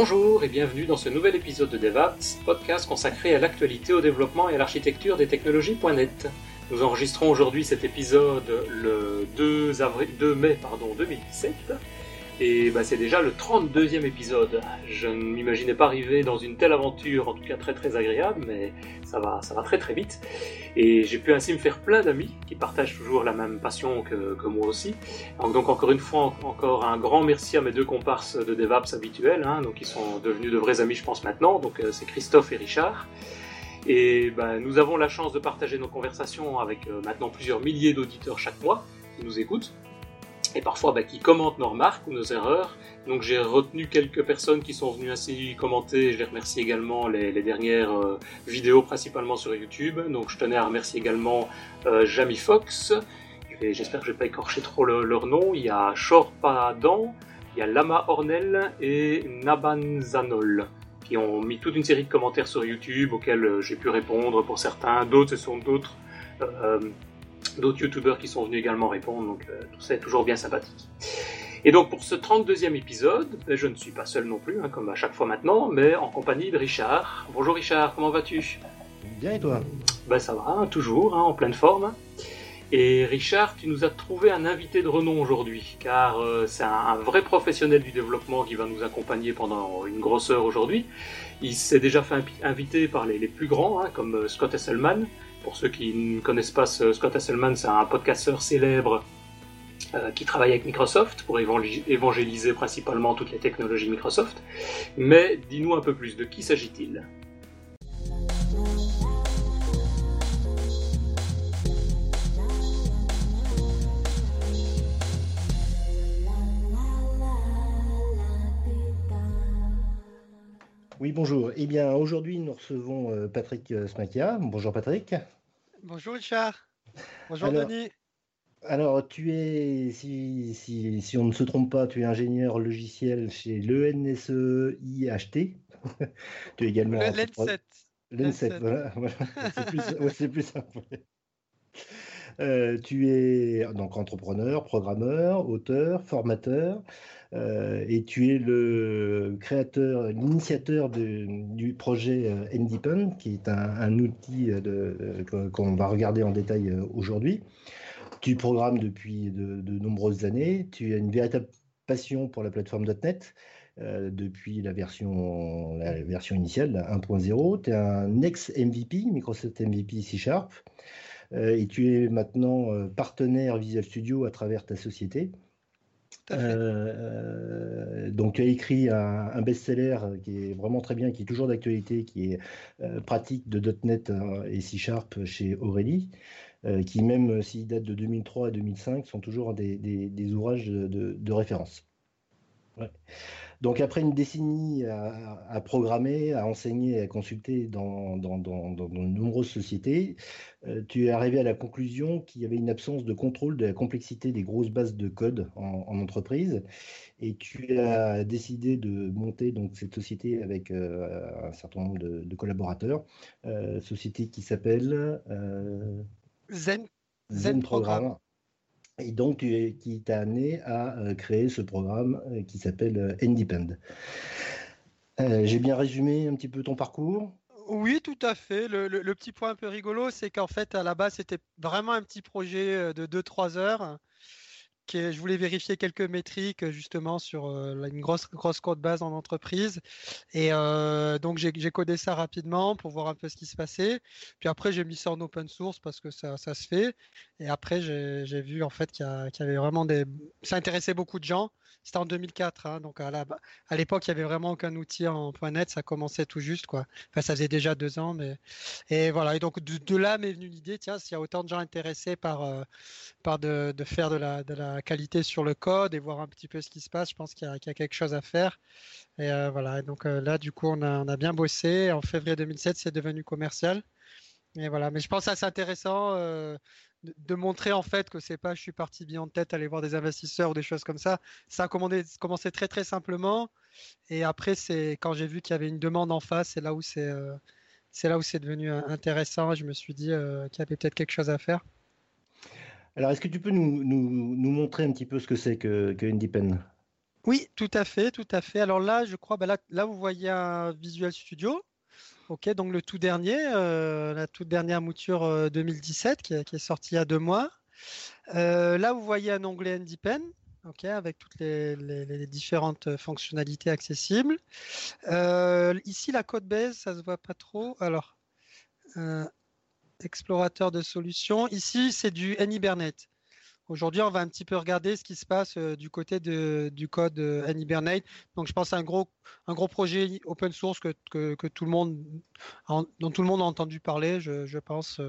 Bonjour et bienvenue dans ce nouvel épisode de DevApps, podcast consacré à l'actualité, au développement et à l'architecture des technologies.net. Nous enregistrons aujourd'hui cet épisode le 2, avril, 2 mai pardon, 2017 et bah, c'est déjà le 32e épisode. Je ne m'imaginais pas arriver dans une telle aventure, en tout cas très très agréable, mais ça va, très très vite. Et j'ai pu ainsi me faire plein d'amis qui partagent toujours la même passion que, moi aussi. Donc, encore une fois, encore un grand merci à mes deux comparses de DevApps habituels, hein, donc ils sont devenus de vrais amis je pense maintenant. Donc euh, c'est Christophe et Richard. Et bah, nous avons la chance de partager nos conversations avec euh, maintenant plusieurs milliers d'auditeurs chaque mois qui nous écoutent et parfois bah, qui commentent nos remarques ou nos erreurs. Donc j'ai retenu quelques personnes qui sont venues ainsi commenter. Je les remercie également les, dernières euh, vidéos principalement sur YouTube. Donc je tenais à remercier également euh, Jamie Fox. J'espère que je vais pas écorcher trop leur nom. Il y a Shorpadan, il y a Lama Ornel et Nabanzanol qui ont mis toute une série de commentaires sur YouTube auxquels euh, j'ai pu répondre pour certains. D'autres, ce sont d'autres d'autres youtubeurs qui sont venus également répondre, donc euh, tout ça est toujours bien sympathique. Et donc pour ce 32e épisode, ben, je ne suis pas seul non plus, hein, comme à chaque fois maintenant, mais en compagnie de Richard. Bonjour Richard, comment vas-tu? Bien et toi? Ben ça va, toujours, hein, en pleine forme. Et Richard, tu nous as trouvé un invité de renom aujourd'hui, car euh, c'est un, vrai professionnel du développement qui va nous accompagner pendant une grosse heure aujourd'hui. Il s'est déjà fait inviter par les, plus grands, hein, comme euh, Scott Esselman, pour ceux qui ne connaissent pas Scott Hasselman, c'est un podcasteur célèbre euh, qui travaille avec Microsoft pour évangéliser principalement toutes les technologies Microsoft. Mais dis-nous un peu plus, de qui s'agit-il? Oui, bonjour. Eh bien, aujourd'hui, nous recevons euh, Patrick euh, Smakia. Bonjour, Patrick. Bonjour, Richard. Bonjour, Denis. Alors, tu es, si, si, si, on ne se trompe pas, tu es ingénieur logiciel chez l'ENSE IHT. tu es également. L'EN7. L'EN7, voilà. C'est plus, simple. Euh, tu es donc entrepreneur, programmeur, auteur, formateur. Euh, et tu es le créateur, l'initiateur du projet euh, Independ, qui est un, outil euh, qu'on va regarder en détail aujourd'hui. Tu programmes depuis de, nombreuses années, tu as une véritable passion pour la plateforme .NET. depuis la version, la initiale, 1.0. Tu es un ex-MVP, Microsoft MVP C Sharp, et tu es maintenant partenaire Visual Studio à travers ta société. Euh, donc tu as écrit un, best-seller qui est vraiment très bien, qui est toujours d'actualité, qui est euh, pratique de .NET euh, et C Sharp chez Aurélie, qui même s'il date de 2003 et 2005 sont toujours des, ouvrages de, référence. Donc après une décennie à, programmer, à enseigner, à consulter dans, de nombreuses sociétés, euh, tu es arrivé à la conclusion qu'il y avait une absence de contrôle de la complexité des grosses bases de code en, entreprise. Et tu as décidé de monter donc cette société avec euh, un certain nombre de, collaborateurs, euh, société qui s'appelle Zen, Zen, Programme et donc qui t'a amené à euh, créer ce programme euh, qui s'appelle euh, Independ. J'ai bien résumé un petit peu ton parcours? Oui, tout à fait. Le, petit point un peu rigolo, c'est qu'en fait, à la base, c'était vraiment un petit projet de 2-3 heures je voulais vérifier quelques métriques justement sur euh, une grosse, grosse code base en entreprise. Et euh, donc, j'ai codé ça rapidement pour voir un peu ce qui se passait. Puis après, j'ai mis ça en open source parce que ça, ça se fait. Et après, j'ai vu en fait qu'il y, avait vraiment des. Ça intéressait beaucoup de gens. C'était en 2004, hein, donc à l'époque, il n'y avait vraiment aucun outil en .NET, ça commençait tout juste, quoi. Enfin, ça faisait déjà deux ans, mais et voilà. Et donc de, là m'est venue l'idée, tiens, s'il y a autant de gens intéressés par euh, par de, faire de la, qualité sur le code et voir un petit peu ce qui se passe, je pense qu'il y, a quelque chose à faire. Et euh, voilà. Et donc euh, là, du coup, on a, bien bossé. En février 2007, c'est devenu commercial. Et voilà. Mais je pense que c'est intéressant de, montrer en fait que c'est pas je suis parti bien en tête aller voir des investisseurs ou des choses comme ça. Ça a commencé très très simplement et après c'est quand j'ai vu qu'il y avait une demande en face, c'est là où c'est euh, c'est là où c'est devenu euh, intéressant. Je me suis dit euh, qu'il y avait peut-être quelque chose à faire. Alors est-ce que tu peux nous, nous, nous, montrer un petit peu ce que c'est que, que Independent Oui, tout à fait, tout à fait. Alors là, je crois, bah là, là, vous voyez un Visual Studio. Ok, donc le tout dernier, euh, la toute dernière mouture 2017 qui, qui, est sortie il y a deux mois. là, vous voyez un onglet Independent avec toutes les, différentes fonctionnalités accessibles. Euh, ici, la code base, ça se voit pas trop. Alors, euh, explorateur de solutions. Ici, c'est du AnyHibernate. Aujourd'hui, on va un petit peu regarder ce qui se passe euh, du côté du code AnyHibernate. Donc, je pense à un gros, un gros projet open source que, tout le monde, dont tout le monde a entendu parler, je, pense,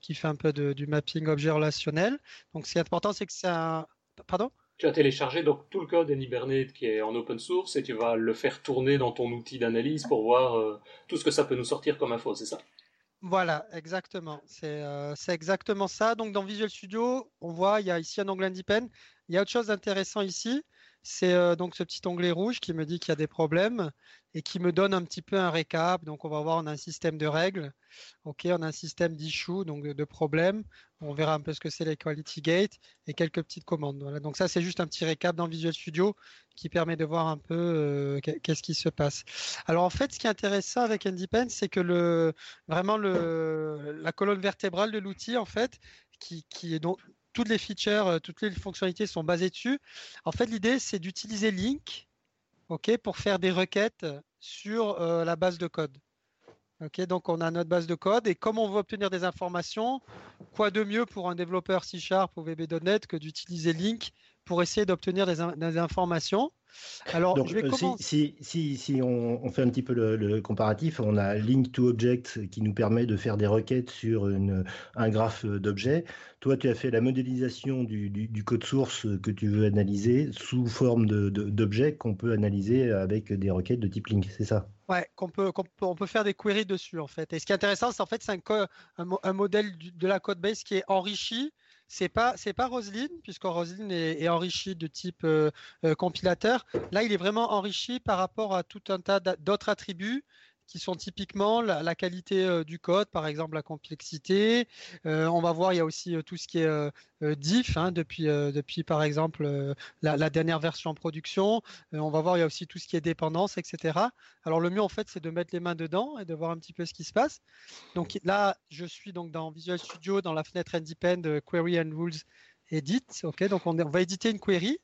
qui fait un peu du mapping objet relationnel. Donc, ce qui est important, c'est que un... Pardon? Tu as téléchargé donc tout le code d'Anybernate qui est en open source et tu vas le faire tourner dans ton outil d'analyse pour voir euh, tout ce que ça peut nous sortir comme info, c'est ça? Voilà, exactement. Euh, c'est exactement ça. Donc dans Visual Studio, on voit, il y a ici un onglet Independent. Il y a autre chose d'intéressant ici, c'est euh, donc ce petit onglet rouge qui me dit qu'il y a des problèmes et qui me donne un petit peu un récap. Donc on va voir, on a un système de règles, ok, on a un système d'issue, donc de, problèmes. On verra un peu ce que c'est les quality gates et quelques petites commandes. Voilà. Donc ça c'est juste un petit récap dans Visual Studio qui permet de voir un peu euh, qu'est-ce qui se passe. Alors en fait, ce qui est intéressant avec Independent, c'est que le vraiment le, la colonne vertébrale de l'outil en fait qui, qui, est donc toutes les features, euh, toutes les fonctionnalités sont basées dessus. En fait, l'idée, c'est d'utiliser Link pour faire des requêtes sur euh, la base de code. Donc on a notre base de code et comme on veut obtenir des informations, quoi de mieux pour un développeur C Sharp ou VB.NET que d'utiliser Link pour essayer d'obtenir des, informations. Alors, je vais euh, si, si, si, on, fait un petit peu le, comparatif, on a Link to Object qui nous permet de faire des requêtes sur une, un graphe d'objets. Toi, tu as fait la modélisation du, du, code source que tu veux analyser sous forme d'objets qu'on peut analyser avec des requêtes de type Link, c'est ça? Ouais, qu'on peut, on peut faire des queries dessus en fait. Et ce qui est intéressant, c'est en fait c'est un, un, un, modèle de la code base qui est enrichi c'est pas c'est pas Roslyn puisque Roslyn est, enrichi de type euh, euh, compilateur. Là, il est vraiment enrichi par rapport à tout un tas d'autres attributs qui sont typiquement la, qualité euh, du code, par exemple la complexité. Euh, on va voir, il y a aussi euh, tout ce qui est diff, hein, depuis, depuis par exemple la, dernière version en production. on va voir, il y a aussi tout ce qui est dépendance, etc. Alors le mieux en fait, c'est de mettre les mains dedans et de voir un petit peu ce qui se passe. Donc là, je suis donc dans Visual Studio, dans la fenêtre Independent Query and Rules Edit. Ok, donc on, va éditer une query.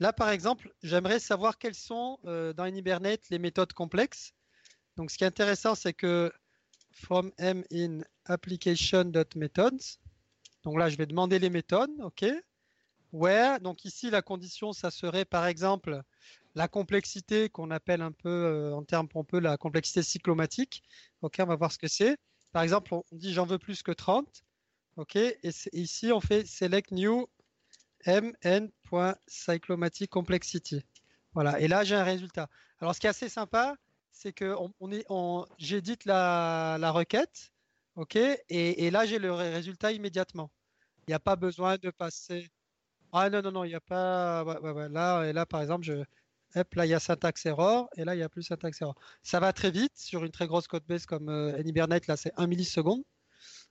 Là, par exemple, j'aimerais savoir quelles sont dans Hibernate les méthodes complexes donc, ce qui est intéressant, c'est que from m in application.methods. Donc là, je vais demander les méthodes, OK? Where, donc ici, la condition, ça serait par exemple la complexité qu'on appelle un peu, euh, en termes pompeux, la complexité cyclomatique. OK, on va voir ce que c'est. Par exemple, on dit j'en veux plus que 30. OK, et, ici, on fait select new mn.cyclomatic complexity. Voilà, et là, j'ai un résultat. Alors, ce qui est assez sympa, c'est que j'édite la, requête, ok, et, là j'ai le résultat immédiatement. Il n'y a pas besoin de passer. Ah non non non, il n'y a pas. là là par exemple, il y a syntaxe error et là il n'y a plus syntaxe error. Ça va très vite sur une très grosse code base comme euh, là c'est 1 milliseconde.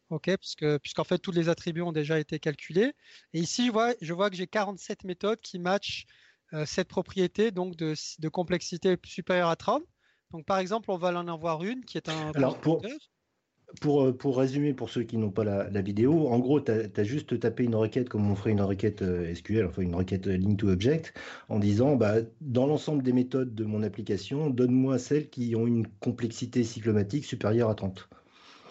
Ok, puisque, puisqu'en fait tous les attributs ont déjà été calculés. Et ici, je vois, que j'ai 47 méthodes qui matchent euh, cette propriété donc de, de complexité supérieure à 30. Donc, par exemple, on va en avoir une qui est un. Alors, pour, pour, euh, pour, résumer, pour ceux qui n'ont pas la, vidéo, en gros, tu as, juste tapé une requête comme on ferait une requête euh, SQL, enfin une requête euh, link to object, en disant bah, dans l'ensemble des méthodes de mon application, donne-moi celles qui ont une complexité cyclomatique supérieure à 30.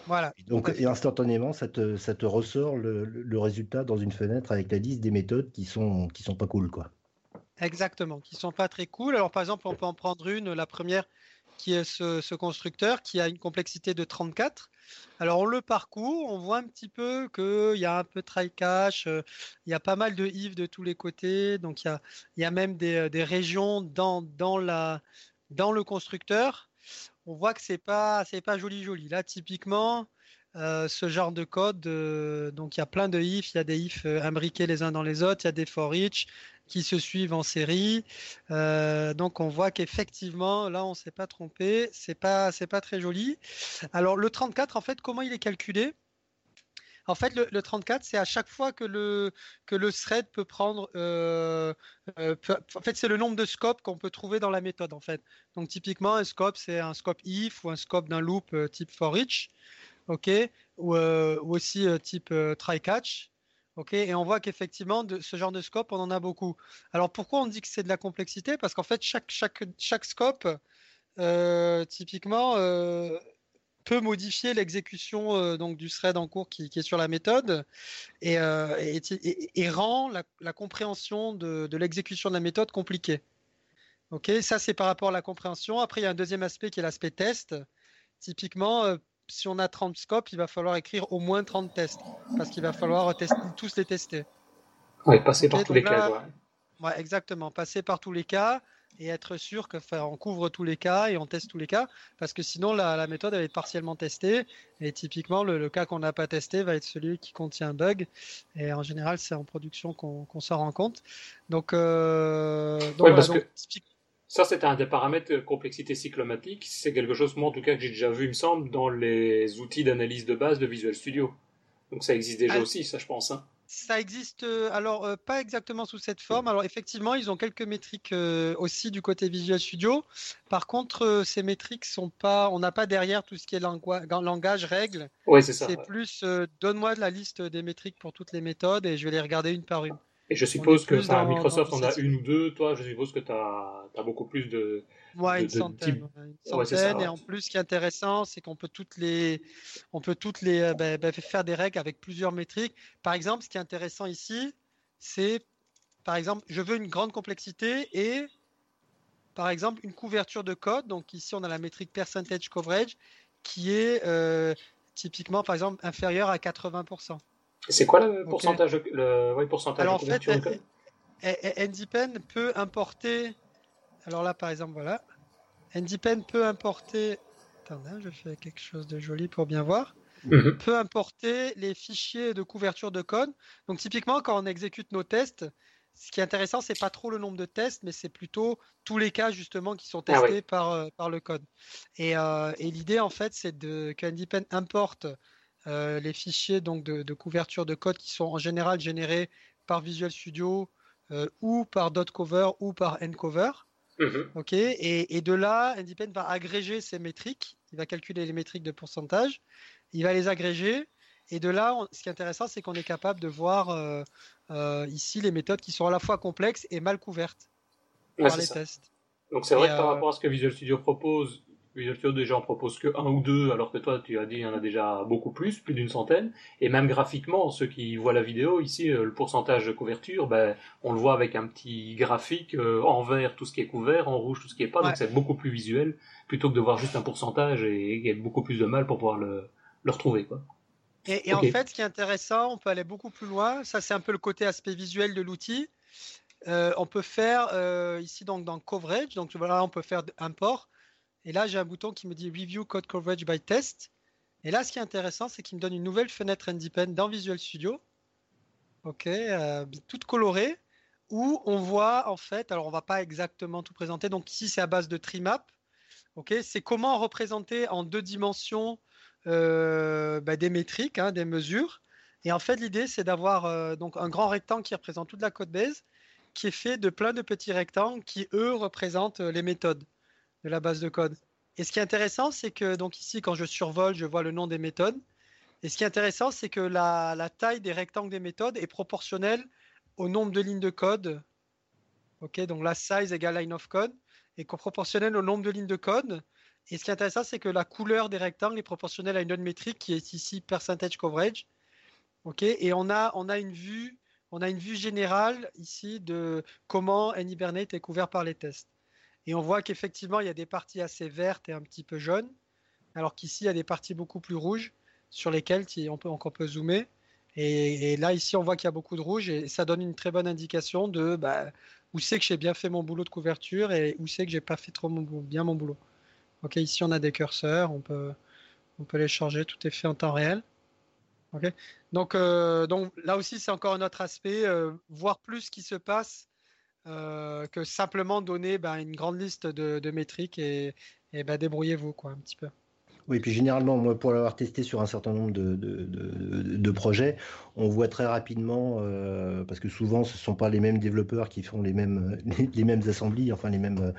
Voilà. Et donc, et instantanément, ça te, ça te ressort le, le, résultat dans une fenêtre avec la liste des méthodes qui sont, qui sont pas cool, quoi. Exactement, qui sont pas très cool. Alors, par exemple, on peut en prendre une. La première, qui est ce, constructeur qui a une complexité de 34. Alors on le parcourt, on voit un petit peu qu'il y a un peu de try cache, euh, il y a pas mal de if de tous les côtés, donc il y a, même des, régions dans, dans, la, dans le constructeur. On voit que c'est pas pas joli joli. Là typiquement euh, ce genre de code, euh, donc il y a plein de if, il y a des if imbriqués les uns dans les autres, il y a des for each, qui se suivent en série. Euh, donc on voit qu'effectivement, là on s'est pas trompé, c'est pas c'est pas très joli. Alors le 34 en fait, comment il est calculé? En fait, le, 34, c'est à chaque fois que le, que le thread peut prendre. Euh, euh, en fait, c'est le nombre de scopes qu'on peut trouver dans la méthode. En fait. Donc, typiquement, un scope, c'est un scope if ou un scope d'un loop type for each. OK? Ou aussi type try catch. OK et on voit qu'effectivement, de ce genre de scope, on en a beaucoup. Alors, pourquoi on dit que c'est de la complexité? Parce qu'en fait, chaque, chaque, chaque scope, typiquement peut modifier l'exécution euh, du thread en cours qui, est sur la méthode et, euh, rend la, compréhension de, l'exécution de la méthode compliquée. Ok, ça c'est par rapport à la compréhension. Après, il y a un deuxième aspect qui est l'aspect test. Typiquement, euh, si on a 30 scopes, il va falloir écrire au moins 30 tests parce qu'il va falloir tous les tester. Oui, passer par tous les cas. Ouais, exactement, passer par tous les cas et être sûr que on couvre tous les cas et on teste tous les cas parce que sinon la, méthode va être partiellement testée. Et typiquement le, cas qu'on n'a pas testé va être celui qui contient un bug. Et en général c'est en production qu'on s'en rend compte. Donc, euh, parce que ça c'était un des paramètres de complexité cyclomatique c'est quelque chose moi en tout cas que j'ai déjà vu il me semble dans les outils d'analyse de base de Visual Studio donc ça existe déjà ah. aussi ça je pense hein. Ça existe, euh, alors euh, pas exactement sous cette forme. Alors effectivement, ils ont quelques métriques euh, aussi du côté Visual Studio. Par contre, ces métriques sont pas, on n'a pas derrière tout ce qui est langage, règles. Oui, c'est ça. C'est plus, donne-moi la liste des métriques pour toutes les méthodes et je vais les regarder une par une. Et je suppose que ça, Microsoft en a une ou deux. Toi, je suppose que tu as, as, beaucoup plus de, Ouais, une centaine. et en plus, ce qui est intéressant, c'est qu'on peut toutes les, on peut toutes les, euh, bah, bah, faire des règles avec plusieurs métriques. Par exemple, ce qui est intéressant ici, c'est, par exemple, je veux une grande complexité et, par exemple, une couverture de code. Donc ici, on a la métrique percentage coverage qui est euh, typiquement, par exemple, inférieure à 80%. C'est quoi le pourcentage, le pourcentage Alors, de couverture en fait, NDPen peut importer alors là, par exemple, voilà. NDPen peut importer. Attendez, hein, je fais quelque chose de joli pour bien voir. Mhm. Peut importer les fichiers de couverture de code. Donc, typiquement, quand on exécute nos tests, ce qui est intéressant, c'est pas trop le nombre de tests, mais c'est plutôt tous les cas justement qui sont ah testés par, euh, par le code. Euh, et, l'idée, en fait, c'est que NDPen importe euh, les fichiers donc, de, de, couverture de code qui sont en général générés par Visual Studio ou par .cover ou par ncover. Mhm. Ok, et, de là, Independent va agréger ces métriques. Il va calculer les métriques de pourcentage. Il va les agréger. Et de là, ce qui est intéressant, c'est qu'on est capable de voir euh, euh, ici les méthodes qui sont à la fois complexes et mal couvertes par les tests. Donc c'est vrai que par euh, rapport à ce que Visual Studio propose, Visual Studio déjà en propose que un ou deux, alors que toi tu as dit il y en a déjà beaucoup plus, plus d'une centaine. Et même graphiquement, ceux qui voient la vidéo ici, euh, le pourcentage de couverture, ben, on le voit avec un petit graphique euh, en vert tout ce qui est couvert, en rouge tout ce qui est pas, donc c'est beaucoup plus visuel plutôt que de voir juste un pourcentage et, y a beaucoup plus de mal pour pouvoir le, le retrouver quoi. Et, en fait, ce qui est intéressant, on peut aller beaucoup plus loin. Ça, c'est un peu le côté aspect visuel de l'outil. Euh, on peut faire ici donc dans coverage, donc voilà, on peut faire import et là, j'ai un bouton qui me dit Review Code Coverage by Test. Et là, ce qui est intéressant, c'est qu'il me donne une nouvelle fenêtre independent dans Visual Studio. OK, euh, toute colorée, où on voit en fait, alors on va pas exactement tout présenter. Donc ici, c'est à base de trimap. OK, c'est comment représenter en deux dimensions euh, bah, des métriques, hein, des mesures. Et en fait, l'idée, c'est d'avoir euh, un grand rectangle qui représente toute la code base, qui est fait de plein de petits rectangles qui, eux, représentent les méthodes de la base de code. Et ce qui est intéressant, c'est que donc ici, quand je survole, je vois le nom des méthodes. Et ce qui est intéressant, c'est que la, taille des rectangles des méthodes est proportionnelle au nombre de lignes de code. Ok, donc la size égale line of code est proportionnelle au nombre de lignes de code. Et ce qui est intéressant, c'est que la couleur des rectangles est proportionnelle à une autre métrique qui est ici percentage coverage. Ok, et on a, on a une vue, on a une vue générale ici de comment Hibernate est couvert par les tests. Et on voit qu'effectivement, il y a des parties assez vertes et un petit peu jaunes, alors qu'ici, il y a des parties beaucoup plus rouges sur lesquelles on peut, on peut zoomer. Et, là, ici, on voit qu'il y a beaucoup de rouge et ça donne une très bonne indication de bah, où c'est que j'ai bien fait mon boulot de couverture et où c'est que j'ai pas fait trop bien mon boulot. Ok, ici, on a des curseurs, on peut, on peut les changer, tout est fait en temps réel. Ok, donc, euh, donc là aussi, c'est encore un autre aspect, euh, voir plus ce qui se passe euh, que simplement donner ben, une grande liste de, métriques et, ben, débrouillez-vous quoi un petit peu. Oui, puis généralement, moi, pour l'avoir testé sur un certain nombre de, de, projets, on voit très rapidement, euh, parce que souvent, ce ne sont pas les mêmes développeurs qui font les mêmes, les, mêmes assemblées, enfin les mêmes,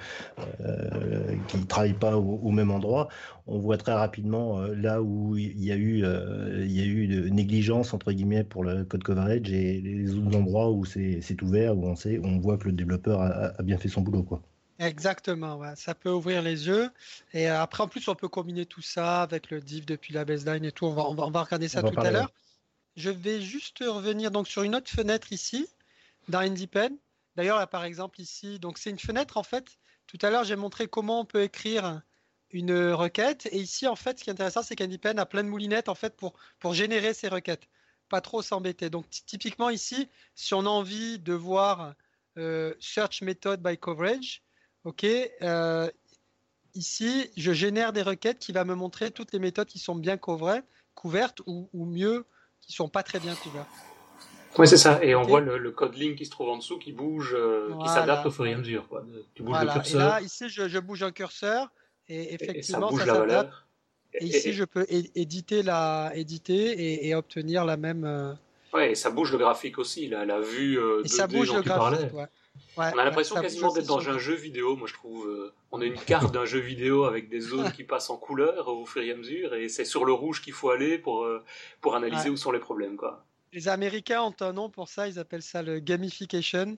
euh, qui ne travaillent pas au, même endroit. On voit très rapidement euh, là où il y a eu, y a eu de négligence entre guillemets pour le code coverage et les autres endroits où c'est ouvert, où on sait, on voit que le développeur a, a bien fait son boulot, quoi. Exactement, ça peut ouvrir les yeux. Et euh, après, en plus, on peut combiner tout ça avec le div depuis la baseline et tout. On va, on va, regarder ça tout à l'heure. Je vais juste revenir donc sur une autre fenêtre ici, dans IndiePen. D'ailleurs, là, par exemple, ici, donc c'est une fenêtre, en fait. Tout à l'heure, j'ai montré comment on peut écrire une requête. Et ici, en fait, ce qui est intéressant, c'est qu'IndiePen a plein de moulinettes, en fait, pour, pour générer ces requêtes. Pas trop s'embêter. Donc, typiquement, ici, si on a envie de voir euh, Search Method by Coverage, OK, euh, ici, je génère des requêtes qui va me montrer toutes les méthodes qui sont bien couvertes ou, mieux, qui sont pas très bien couvertes. Oui, c'est ça. Et on voit le, code link qui se trouve en dessous qui bouge, euh, qui s'adapte au fur et à mesure. Tu bouges le curseur. Et là, ici, je, bouge un curseur et effectivement, ça, s'adapte. Et, ici, je peux éditer, la, éditer et, obtenir la même. Euh, ouais, et ça bouge le graphique aussi, la, la vue de, et ça bouge le graphique, ouais on a l'impression quasiment d'être dans un jeu vidéo, moi je trouve. Euh, on a une carte d'un jeu vidéo avec des zones qui passent en couleur au fur et à mesure, et c'est sur le rouge qu'il faut aller pour, euh, pour analyser où sont les problèmes. Quoi. Les Américains ont un nom pour ça, ils appellent ça le gamification.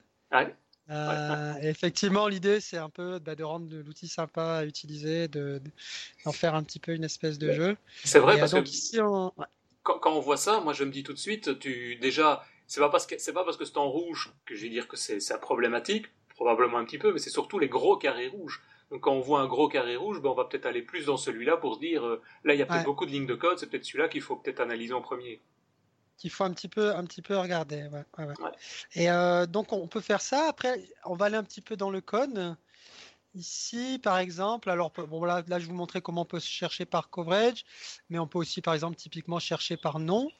Euh, effectivement, l'idée, c'est un peu bah, de rendre l'outil sympa à utiliser, d'en de, faire un petit peu une espèce de jeu. C'est vrai, parce que ici, quand, quand, on voit ça, moi je me dis tout de suite, tu déjà, c'est pas parce que c'est pas parce que c'est en rouge que je vais dire que c'est problématique, probablement un petit peu, mais c'est surtout les gros carrés rouges. Donc quand on voit un gros carré rouge, ben on va peut-être aller plus dans celui-là pour se dire euh, là il y a peut-être beaucoup de lignes de code, c'est peut-être celui-là qu'il faut peut-être analyser en premier. Qu'il faut un petit peu un petit peu regarder. Et euh, donc on peut faire ça. Après on va aller un petit peu dans le code. Ici, par exemple, alors bon là, là je vous montrer comment on peut chercher par coverage, mais on peut aussi par exemple typiquement chercher par nom.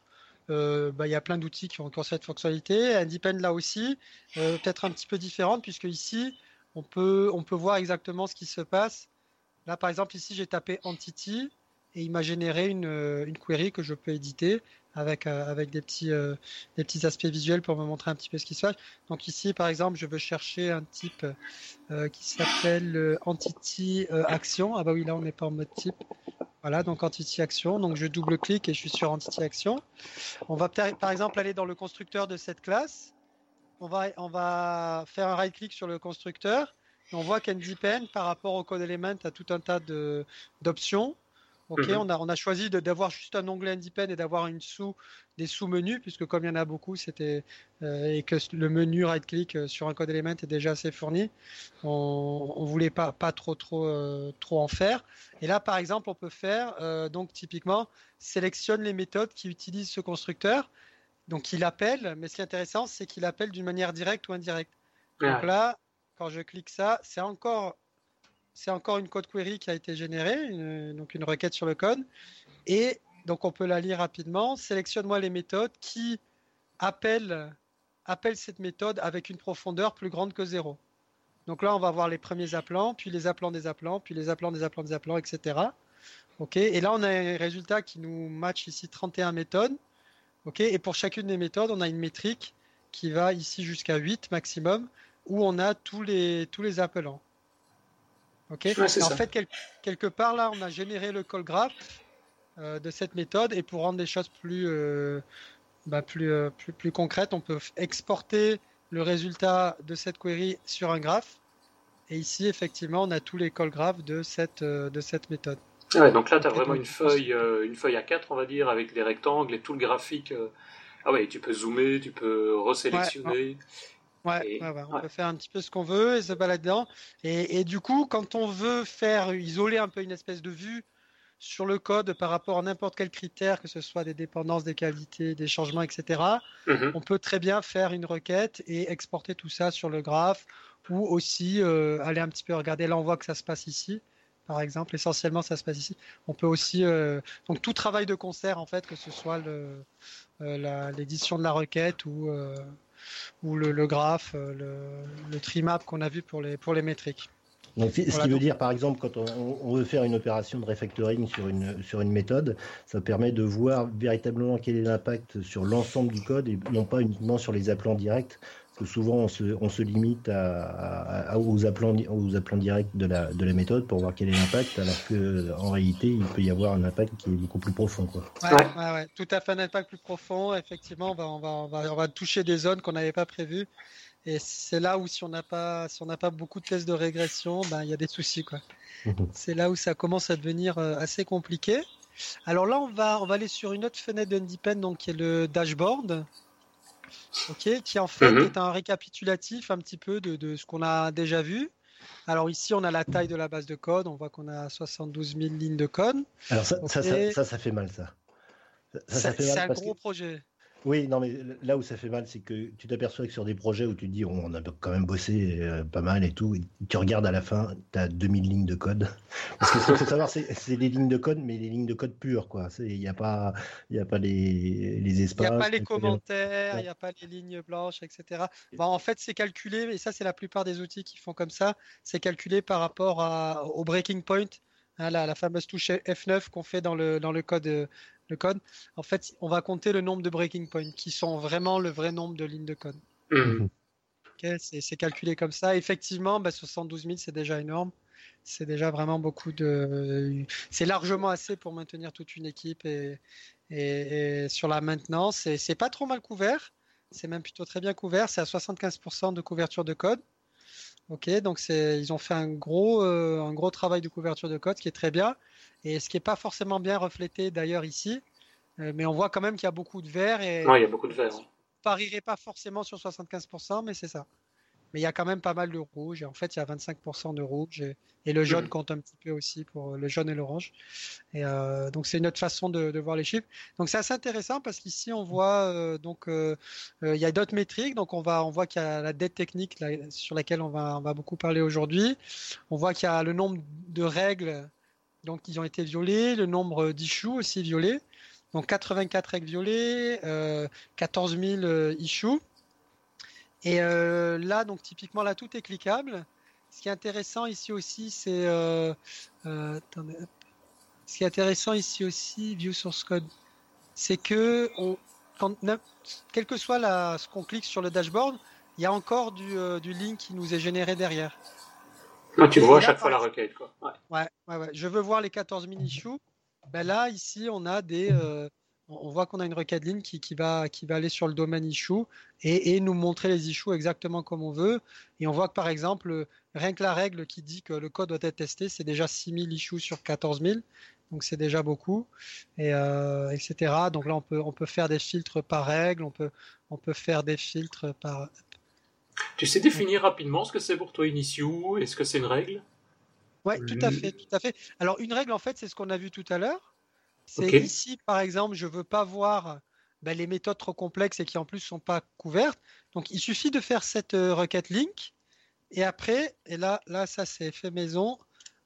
Euh, bah, il y a plein d'outils qui ont, cette fonctionnalité. Independ là aussi, euh, peut-être un petit peu différente, puisque ici, on peut, on peut voir exactement ce qui se passe. Là, par exemple, ici, j'ai tapé Entity et il m'a généré une, euh, une, query que je peux éditer avec, avec des, petits, des petits aspects visuels pour me montrer un petit peu ce qui se passe. Donc ici, par exemple, je veux chercher un type qui s'appelle Entity Action. Ah bah oui, là, on n'est pas en mode type. Voilà, donc Entity Action. Donc je double-clique et je suis sur Entity Action. On va par exemple aller dans le constructeur de cette classe. On va, on va faire un right-click sur le constructeur. On voit qu'NDPen, par rapport au code element, a tout un tas d'options. Ok, mhm. on, a, on a choisi d'avoir juste un onglet Independ et d'avoir une sous, des sous-menus, puisque comme il y en a beaucoup, c'était euh, et que le menu right-click euh, sur un code element est déjà assez fourni, on, ne voulait pas, pas trop, trop, euh, trop en faire. Et là, par exemple, on peut faire, donc typiquement, sélectionne les méthodes qui utilisent ce constructeur. Donc il appelle, mais ce qui est intéressant, c'est qu'il appelle d'une manière directe ou indirecte. Donc là, quand je clique ça, c'est encore c'est encore une code query qui a été générée, donc une requête sur le code. Et donc on peut la lire rapidement. Sélectionne-moi les méthodes qui appellent, cette méthode avec une profondeur plus grande que 0. Donc là, on va voir les premiers appelants, puis les appelants des appelants, puis les appelants des appelants des appelants, etc. Et là, on a un résultat qui nous match ici 31 méthodes. Et pour chacune des méthodes, on a une métrique qui va ici jusqu'à 8 maximum, où on a tous les, tous les appelants. Ok. en fait, quelque part là, on a généré le call graph euh, de cette méthode et pour rendre les choses plus, euh, bah, plus, euh, plus, plus, concrètes, on peut exporter le résultat de cette query sur un graphe. Et ici, effectivement, on a tous les call graphs de cette, de cette méthode. Ouais, donc là, tu as vraiment une feuille, une feuille à 4, on va dire, avec des rectangles et tout le graphique. Ah ouais, tu peux zoomer, tu peux resélectionner. Ouais, on peut faire un petit peu ce qu'on veut et se balader dedans. Et, et, du coup, quand on veut faire isoler un peu une espèce de vue sur le code par rapport à n'importe quel critère, que ce soit des dépendances, des qualités, des changements, etc., mhm. on peut très bien faire une requête et exporter tout ça sur le graphe ou aussi euh, aller un petit peu regarder. Là, on voit que ça se passe ici par exemple. Essentiellement, ça se passe ici. On peut aussi euh, donc tout travail de concert en fait, que ce soit euh, l'édition de la requête ou ou le, graphe, le, le tree map qu'on a vu pour les, pour les métriques. Donc, ce qui veut dire, par exemple, quand on, veut faire une opération de refactoring sur une, sur une méthode, ça permet de voir véritablement quel est l'impact sur l'ensemble du code et non pas uniquement sur les appelants directs. Que souvent, on se, on se limite à, aux, appelants, aux appelants directs de la, de la méthode pour voir quel est l'impact, alors qu'en réalité, il peut y avoir un impact qui est beaucoup plus profond. Quoi. Ouais, ouais. tout à fait un impact plus profond. Effectivement, on va, on va, on va, on va toucher des zones qu'on n'avait pas prévues. Et c'est là où si on n'a pas, si on n'a pas beaucoup de tests de régression, ben il y a des soucis quoi. Mhm. c'est là où ça commence à devenir euh, assez compliqué. Alors là, on va, on va aller sur une autre fenêtre d'Independ, donc qui est le dashboard, ok, qui en fait mhm. est un récapitulatif un petit peu de, de ce qu'on a déjà vu. Alors ici, on a la taille de la base de code. On voit qu'on a 72 000 lignes de code. Alors ça, ça, ça, ça, fait mal, ça. c'est un gros projet. Oui, non, mais là où ça fait mal, c'est que tu t'aperçois que sur des projets où tu te dis on a quand même bossé euh, pas mal et tout, et tu regardes à la fin, tu as 2000 lignes de code. Parce que ce qu'il faut savoir, c'est des lignes de code, mais les lignes de code pures, quoi. Il n'y a pas, y a pas les, les espaces. Il n'y a pas les commentaires, il n'y a pas les lignes blanches, etc. en fait, c'est calculé, et ça, c'est la plupart des outils qui font comme ça, c'est calculé par rapport à, au breaking point. Hein, la, la, fameuse touche F9 qu'on fait dans le, dans le code euh, le code, en fait, on va compter le nombre de breaking points qui sont vraiment le vrai nombre de lignes de code. Mhm. c'est calculé comme ça. Effectivement, 72 bah, 000, c'est déjà énorme. C'est déjà vraiment beaucoup de. C'est largement assez pour maintenir toute une équipe et, et, sur la maintenance. C'est pas trop mal couvert. C'est même plutôt très bien couvert. C'est à 75% de couverture de code. Ok, donc ils ont fait un gros, euh, un gros travail de couverture de code, qui est très bien. Et ce qui n'est pas forcément bien reflété d'ailleurs ici, euh, mais on voit quand même qu'il y a beaucoup de vert. Et il y a beaucoup de vert. parierait pas forcément sur 75%, mais c'est ça. Mais il y a quand même pas mal de rouge. Et en fait, il y a 25% de rouge. Et, le jaune mm. compte un petit peu aussi pour le jaune et l'orange. Et euh, donc, c'est une autre façon de, voir les chiffres. Donc, c'est assez intéressant parce qu'ici, on voit euh, donc il y a d'autres métriques. Donc, on va on voit qu'il y a la dette technique sur laquelle on va on va beaucoup parler aujourd'hui. On voit qu'il y a le nombre de règles donc ils ont été violés, le nombre d'issues aussi violés. Donc 84 règles violées, 14 000 issues. Et euh, là, donc typiquement, là, tout est cliquable. Ce qui est intéressant ici aussi, c'est... Euh, euh, ce qui est intéressant ici aussi, View Source Code, c'est que on, quel que soit ce qu'on clique sur le dashboard, il y a encore du, du link qui nous est généré derrière tu vois à chaque fois la requête. Quoi. Ouais. Ouais, ouais, Je veux voir les 14 000 issues. Ben là, ici, on a des. Euh, on voit qu'on a une requête ligne qui, qui, va, qui va aller sur le domaine issue et, et, nous montrer les issues exactement comme on veut. Et on voit que par exemple, rien que la règle qui dit que le code doit être testé, c'est déjà 6000 issues sur 14 000. Donc c'est déjà beaucoup, et, euh, etc. Donc là, on peut, on peut faire des filtres par règle, on peut, on peut faire des filtres par, tu sais définir rapidement ce que c'est pour toi une issue Est-ce que c'est une règle? Oui, tout à fait, tout à fait. Alors une règle, en fait, c'est ce qu'on a vu tout à l'heure. C'est ici, par exemple, je veux pas voir ben, les méthodes trop complexes et qui en plus sont pas couvertes. Donc il suffit de faire cette euh, requête link. Et après, et là, là ça c'est fait maison.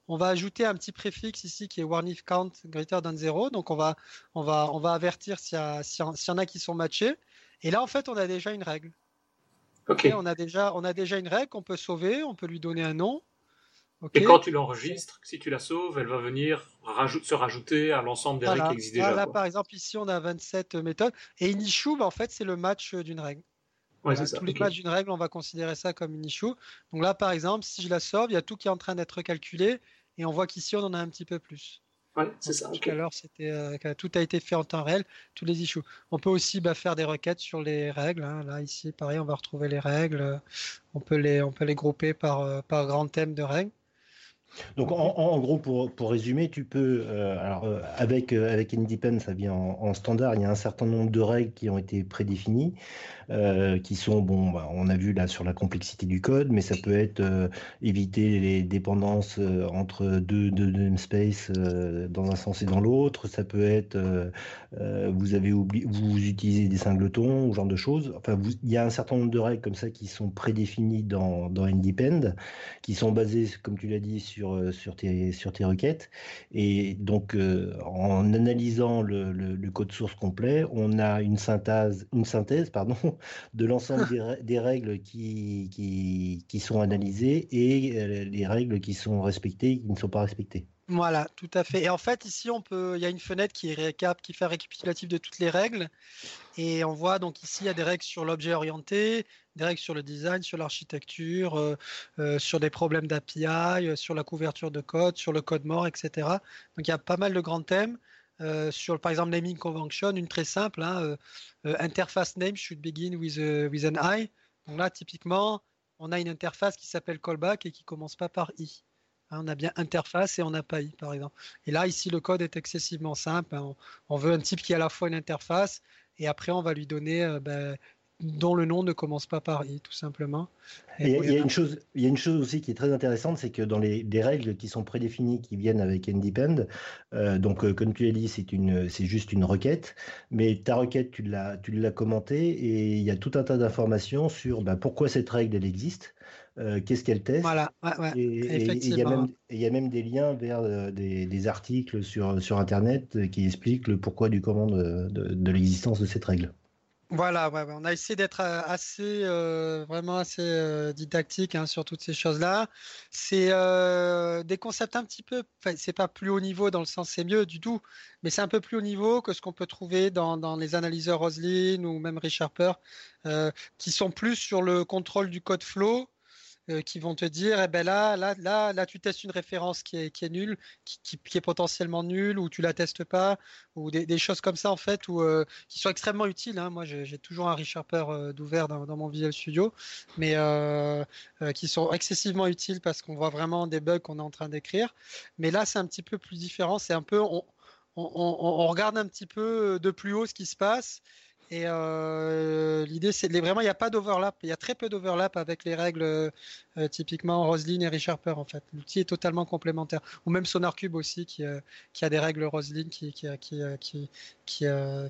On va ajouter un petit préfixe ici qui est warn if count greater than 0. Donc on va, on va, on va avertir s'il y, y, en a qui sont matchés. Et là, en fait, on a déjà une règle on, a déjà, on a déjà une règle qu'on peut sauver, on peut lui donner un nom. Et quand tu l'enregistres, si tu la sauves, elle va venir se rajouter à l'ensemble des règles qui existent déjà. Là, par exemple, ici, on a 27 méthodes. Et une issue, bah, en fait, c'est le match d'une règle. Ouais, ça. Tous les matchs d'une règle, on va considérer ça comme une issue. Donc là, par exemple, si je la sauve, il y a tout qui est en train d'être calculé. Et on voit qu'ici, on en a un petit peu plus c'est ça. Alors, c'était, euh, tout a été fait en temps réel, tous les issues. On peut aussi bah, faire des requêtes sur les règles. Hein. Là, ici, pareil, on va retrouver les règles. On peut les, on peut les grouper par, euh, par grand thème de règles. Donc en, gros, pour, pour, résumer, tu peux, euh, alors euh, avec euh, avec Independent, ça vient en, standard. Il y a un certain nombre de règles qui ont été prédéfinies, qui sont bon, bah, on a vu là sur la complexité du code, mais ça peut être éviter les dépendances entre deux, deux, namespaces dans un sens et dans l'autre. Ça peut être vous avez oublié, vous utilisez des singletons, ou genre de choses. Enfin, il y a un certain nombre de règles comme ça qui sont prédéfinies dans dans Independent, qui sont basées, comme tu l'as dit, sur sur, tes, sur tes requêtes. Et donc, en analysant le, le, code source complet, on a une synthèse, une synthèse pardon, de l'ensemble des, règles qui, qui, qui, sont analysées et les règles qui sont respectées et qui ne sont pas respectées. Voilà, tout à fait. Et en fait, ici, on peut, il y a une fenêtre qui, récap, qui fait un récapitulatif de toutes les règles. Et on voit donc ici, il y a des règles sur l'objet orienté, des règles sur le design, sur l'architecture, euh, euh, sur des problèmes d'API, euh, sur la couverture de code, sur le code mort, etc. Donc il y a pas mal de grands thèmes. Sur par exemple naming convention, une très simple, hein, interface name should begin with, with an I. Donc là, typiquement, on a une interface qui s'appelle callback et qui commence pas par i. Hein, on a bien interface et on n'a pas I, par exemple. Et là, ici, le code est excessivement simple. Hein. On, veut un type qui a à la fois une interface et après, on va lui donner euh, ben, dont le nom ne commence pas par i, tout simplement. il, y a une chose, il y a une chose aussi qui est très intéressante, c'est que dans les des règles qui sont prédéfinies, qui viennent avec Independ, euh, donc euh, comme tu l'as dit, c'est une, c'est juste une requête, mais ta requête, tu l'as, tu l'as commentée et il y a tout un tas d'informations sur ben, pourquoi cette règle elle existe. Euh, qu'est-ce qu'elle teste. Voilà, et, il y, a même des liens vers euh, des, articles sur, sur Internet qui expliquent le pourquoi du comment de, l'existence de cette règle. Voilà, on a essayé d'être euh, assez, vraiment assez didactique hein, sur toutes ces choses-là. C'est des concepts un petit peu, c'est pas plus haut niveau dans le sens c'est mieux du tout, mais c'est un peu plus haut niveau que ce qu'on peut trouver dans, les analyseurs Roslyn ou même Richard Harper, qui sont plus sur le contrôle du code flow euh, qui vont te dire, eh ben là, là, là, là, tu testes une référence qui est, qui est nulle, qui, qui, est potentiellement nulle, ou tu la testes pas, ou des, des choses comme ça en fait, ou euh, qui sont extrêmement utiles. Hein. Moi, j'ai toujours un Rich euh, d'ouvert dans, dans, mon Visual Studio, mais qui sont excessivement utiles parce qu'on voit vraiment des bugs qu'on est en train d'écrire. Mais là, c'est un petit peu plus différent. C'est un peu, on, on, regarde un petit peu de plus haut ce qui se passe et euh, l'idée, c'est vraiment, il n'y a pas d'overlap. Il y a très peu d'overlap avec les règles euh, typiquement Roslyn et ReSharper en fait. L'outil est totalement complémentaire. Ou même SonarCube aussi, qui, euh, qui a des règles Roslyn qui, qui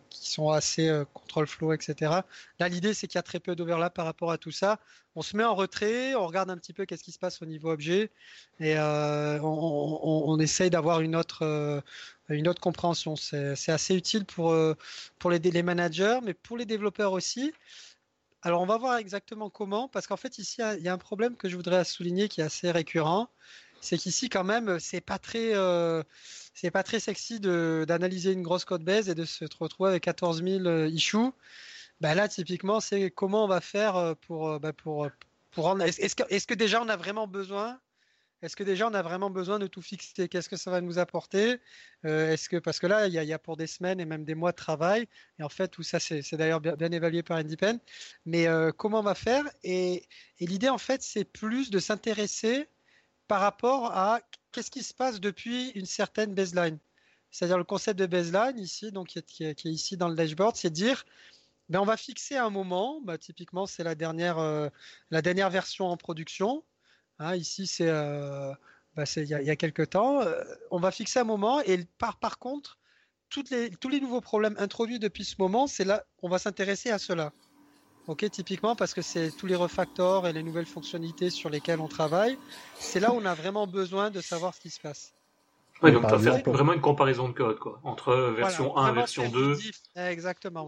sont assez control flow, etc. Là, l'idée, c'est qu'il y a très peu d'overlap par rapport à tout ça. On se met en retrait, on regarde un petit peu qu'est-ce qui se passe au niveau objet et on, on, essaye d'avoir une autre autre compréhension. C'est assez utile pour, euh, les, managers, mais pour les développeurs aussi. Alors, on va voir exactement comment, parce qu'en fait, ici, il y a un problème que je voudrais souligner qui est assez récurrent. C'est qu'ici, quand même, c'est pas très, euh, c'est pas très sexy d'analyser une grosse code base et de se retrouver avec 14 000 euh, issues. Ben là, typiquement, c'est comment on va faire pour, ben pour, pour rendre. Est-ce que, est que déjà on a vraiment besoin est-ce que déjà on a vraiment besoin de tout fixer? Qu'est-ce que ça va nous apporter? Euh, Est-ce que parce que là il y, a, pour des semaines et même des mois de travail et en fait tout ça c'est d'ailleurs bien, évalué par Independent. Mais euh, comment on va faire? Et, l'idée en fait c'est plus de s'intéresser par rapport à qu'est-ce qui se passe depuis une certaine baseline. C'est-à-dire le concept de baseline ici donc qui est, ici dans le dashboard, c'est dire ben, on va fixer un moment, bah, typiquement c'est la dernière, euh, la dernière version en production, Hein, ici, c'est euh, bah, il y, a quelques temps. Euh, on va fixer un moment et par, par contre, toutes les, tous les nouveaux problèmes introduits depuis ce moment, c'est là, on va s'intéresser à cela. Ok, typiquement parce que c'est tous les refactors et les nouvelles fonctionnalités sur lesquelles on travaille. C'est là où on a vraiment besoin de savoir ce qui se passe. Oui, donc tu vas faire vraiment une comparaison de code, quoi, entre version 1 et version 2. Exactement.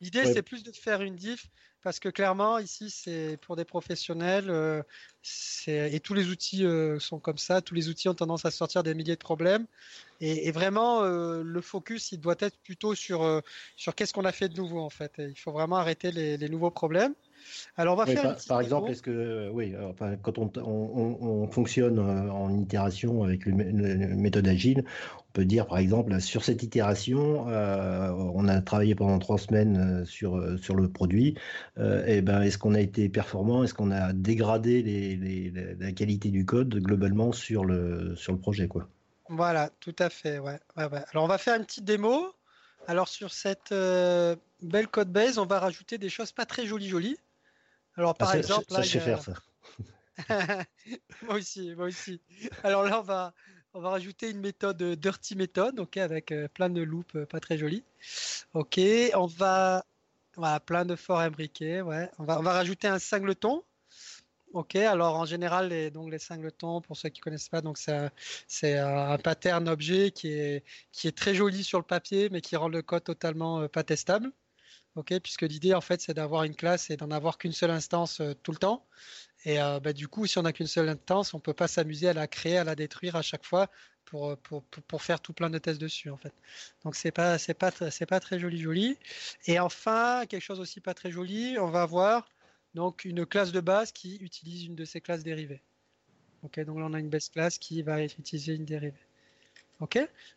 L'idée, c'est plus de faire une diff parce que clairement, ici, c'est pour des professionnels, euh, et tous les outils euh, sont comme ça, tous les outils ont tendance à sortir des milliers de problèmes. Et, vraiment, euh, le focus, il doit être plutôt sur, sur qu'est-ce qu'on a fait de nouveau, en fait. il faut vraiment arrêter les nouveaux problèmes. Alors, on va faire par, exemple, est-ce que, euh, oui, quand on, fonctionne euh, en itération avec le, méthode agile, on peut dire, par exemple, sur cette itération, euh, on a travaillé pendant trois semaines sur, sur le produit. et ben, est-ce qu'on a été performant? Est-ce qu'on a dégradé les, la qualité du code globalement sur le, sur le projet, quoi? Voilà, tout à fait. Ouais. Alors, on va faire une petite démo. Alors, sur cette belle code base, on va rajouter des choses pas très jolies, jolies. Alors, par ah, exemple. Ça, je sais faire ça. moi aussi, moi aussi. Alors là, on va, on va rajouter une méthode euh, dirty méthode, ok, avec euh, plein de loops euh, pas très jolies. Ok, on va, voilà, plein de forts imbriqués, ouais. On va, on va rajouter un singleton. Ok, alors en général, les, donc les singletons, pour ceux qui ne connaissent pas, donc c'est un pattern objet qui est, qui est très joli sur le papier, mais qui rend le code totalement euh, pas testable. Ok, puisque l'idée en fait c'est d'avoir une classe et d'en avoir qu'une seule instance euh, tout le temps. Et euh, bah, du coup, si on n'a qu'une seule instance, on ne peut pas s'amuser à la créer, à la détruire à chaque fois pour, pour, pour, faire tout plein de tests dessus en fait. Donc c'est pas pas pas très joli joli. Et enfin quelque chose aussi pas très joli, on va avoir donc une classe de base qui utilise une de ces classes dérivées. Donc là on a une base class qui va utiliser une dérivée.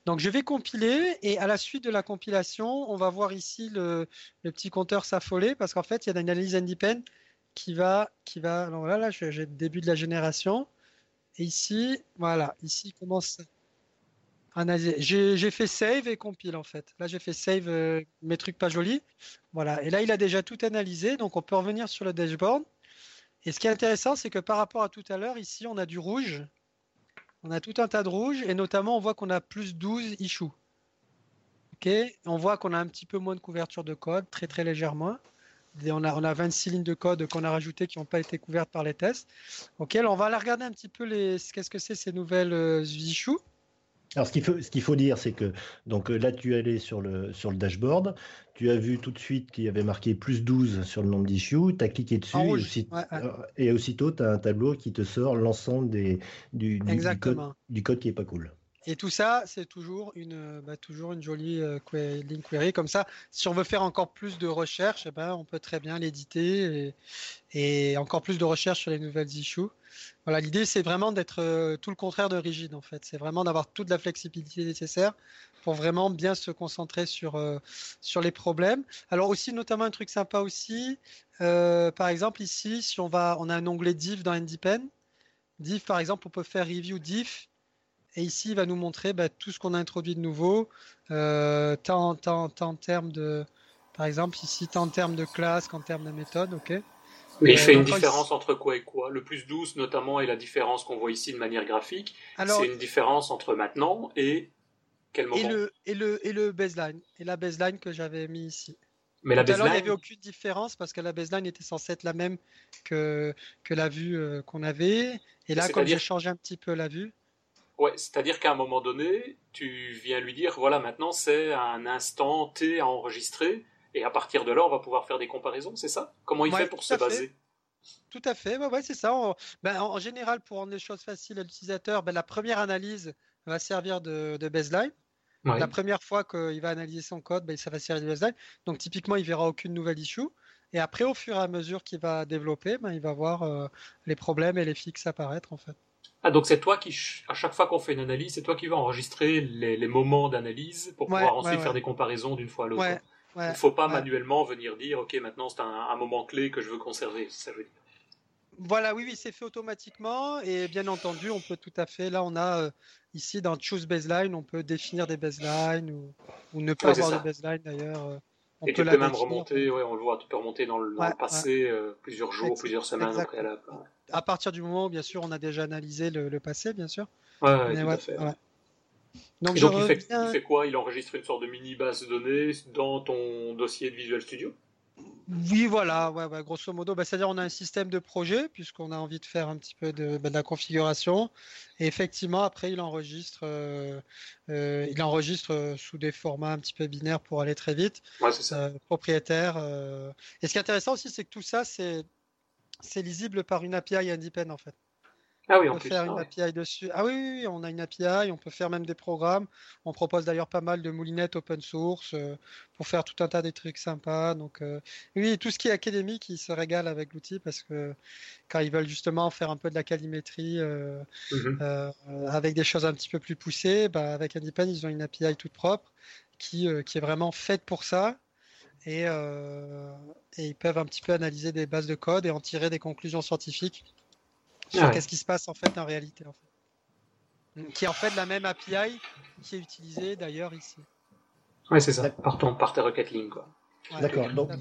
Donc je vais compiler et à la suite de la compilation, on va voir ici le, petit compteur s'affoler parce qu'en fait il y a une analyse qui va, qui va. Alors là, là j'ai le début de la génération et ici, voilà, ici commence j'ai fait save et compile en fait. Là, j'ai fait save euh, mes trucs pas jolis. Voilà. Et là, il a déjà tout analysé. Donc, on peut revenir sur le dashboard. Et ce qui est intéressant, c'est que par rapport à tout à l'heure, ici, on a du rouge. On a tout un tas de rouge. Et notamment, on voit qu'on a plus 12 issues. On voit qu'on a un petit peu moins de couverture de code, très très légèrement. On, a, on a 26 lignes de code qu'on a rajoutées qui n'ont pas été couvertes par les tests. OK, alors on va aller regarder un petit peu les, qu'est-ce que c'est ces nouvelles euh, issues. Alors, ce qu'il faut, ce qu'il faut dire, c'est que donc euh, là, tu es allé sur le, sur le dashboard, tu as vu tout de suite qu'il y avait marqué plus 12 sur le nombre d'issues, tu as cliqué dessus euh, et, aussitôt, tu as un tableau qui te sort l'ensemble des, du, du, code, du code qui n'est pas cool. Et tout ça, c'est toujours une, bah, toujours une jolie euh, link query. Comme ça, si on veut faire encore plus de recherches, eh ben, on peut très bien l'éditer et, et, encore plus de recherches sur les nouvelles issues. L'idée c'est vraiment d'être euh, tout le contraire de rigide en fait. C'est vraiment d'avoir toute la flexibilité nécessaire pour vraiment bien se concentrer sur, euh, les problèmes. Alors aussi notamment un truc sympa aussi, euh, par exemple ici si on va, on a un onglet div dans NDPen. Div par exemple, on peut faire review div et ici il va nous montrer bah, tout ce qu'on a introduit de nouveau, tant en termes de, par exemple ici tant en termes de classe qu'en termes de méthode, ok. Mais il fait une différence entre quoi et quoi? Le plus douce, notamment, et la différence qu'on voit ici de manière graphique, c'est une différence entre maintenant et quel moment? et le, et le, et le baseline. Et la baseline que j'avais mis ici. Mais la baseline... il n'y avait aucune différence parce que la baseline était censée être la même que, que la vue euh, qu'on avait. Et là, quand j'ai changé un petit peu la vue. Ouais, c'est-à-dire qu'à un moment donné, tu viens lui dire voilà, maintenant c'est un instant T à enregistrer et à partir de là, on va pouvoir faire des comparaisons, c'est ça? Comment il fait pour se baser? Tout à fait, ouais, c'est ça. Ben, en, général, pour rendre les choses faciles à l'utilisateur, ben, la première analyse va servir de, baseline. La première fois qu'il va analyser son code, ben, ça va servir de baseline. Donc typiquement, il verra aucune nouvelle issue. Et après, au fur et à mesure qu'il va développer, il va voir euh, les problèmes et les fixes apparaître en fait. Ah, donc c'est toi qui, à chaque fois qu'on fait une analyse, c'est toi qui vas enregistrer les, moments d'analyse pour pouvoir ensuite faire des comparaisons d'une fois à l'autre. Il ne faut pas manuellement venir dire, OK, maintenant c'est un, moment clé que je veux conserver. Ça veut dire. Voilà, oui, oui, c'est fait automatiquement. Et bien entendu, on peut tout à fait, là, on a euh, ici dans Choose Baseline, on peut définir des baselines ou, ou ne pas avoir de baseline d'ailleurs. Euh, on et peut tu peux même remonter, ouais, on le voit, tu peux remonter dans le, passé euh, plusieurs jours, plusieurs semaines préalable. À partir du moment où, bien sûr, on a déjà analysé le, passé, bien sûr. Ouais, tout à fait. Donc, il, fait, quoi? Il enregistre une sorte de mini base de données dans ton dossier de Visual Studio? Oui, voilà, ouais, grosso modo, bah, c'est-à-dire on a un système de projet puisqu'on a envie de faire un petit peu de, bah, la configuration. Et effectivement, après, il enregistre, euh, euh, il enregistre euh, sous des formats un petit peu binaires pour aller très vite. Ouais, c'est ça. propriétaire. Et ce qui est intéressant aussi, c'est que tout ça, c'est lisible par une API independent en fait. Ah oui, on peut faire une API dessus. Ah oui, on a une API, on peut faire même des programmes. On propose d'ailleurs pas mal de moulinettes open source euh, pour faire tout un tas de trucs sympas. Donc euh, oui, tout ce qui est académique, ils se régalent avec l'outil parce que quand ils veulent justement faire un peu de la calimétrie euh, mhm. avec des choses un petit peu plus poussées, bah, avec Independ, ils ont une API toute propre qui, qui est vraiment faite pour ça. Et, et ils peuvent un petit peu analyser des bases de code et en tirer des conclusions scientifiques sur qu'est-ce qui se passe en fait en réalité. En fait. Qui est en fait la même API qui est utilisée d'ailleurs ici. Oui, c'est ça. Partons par tes requêtes lignes. Quoi. D'accord. Donc,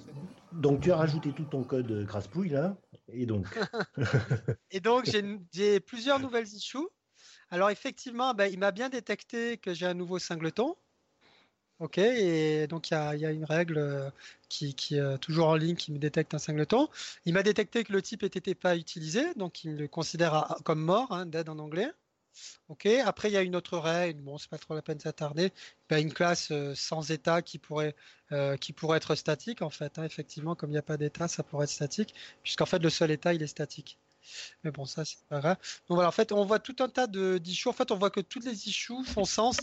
donc, tu as rajouté tout ton code Grasspouille là. Et donc Et donc j'ai plusieurs nouvelles issues. Alors effectivement, bah, il m'a bien détecté que j'ai un nouveau singleton. Ok, et donc il y a, une règle euh, qui, est toujours en ligne qui me détecte un singleton. Il m'a détecté que le type n'était pas utilisé, donc il le considère comme mort, hein, dead en anglais. Ok, après il y a une autre règle, bon c'est pas trop la peine de s'attarder, ben, une classe euh, sans état qui pourrait, euh, qui pourrait être statique en fait. Hein. effectivement, comme il n'y a pas d'état, ça pourrait être statique, puisqu'en fait le seul état il est statique. Mais bon, ça c'est pas grave. Donc voilà, en fait on voit tout un tas d'issues. En fait on voit que toutes les issues font sens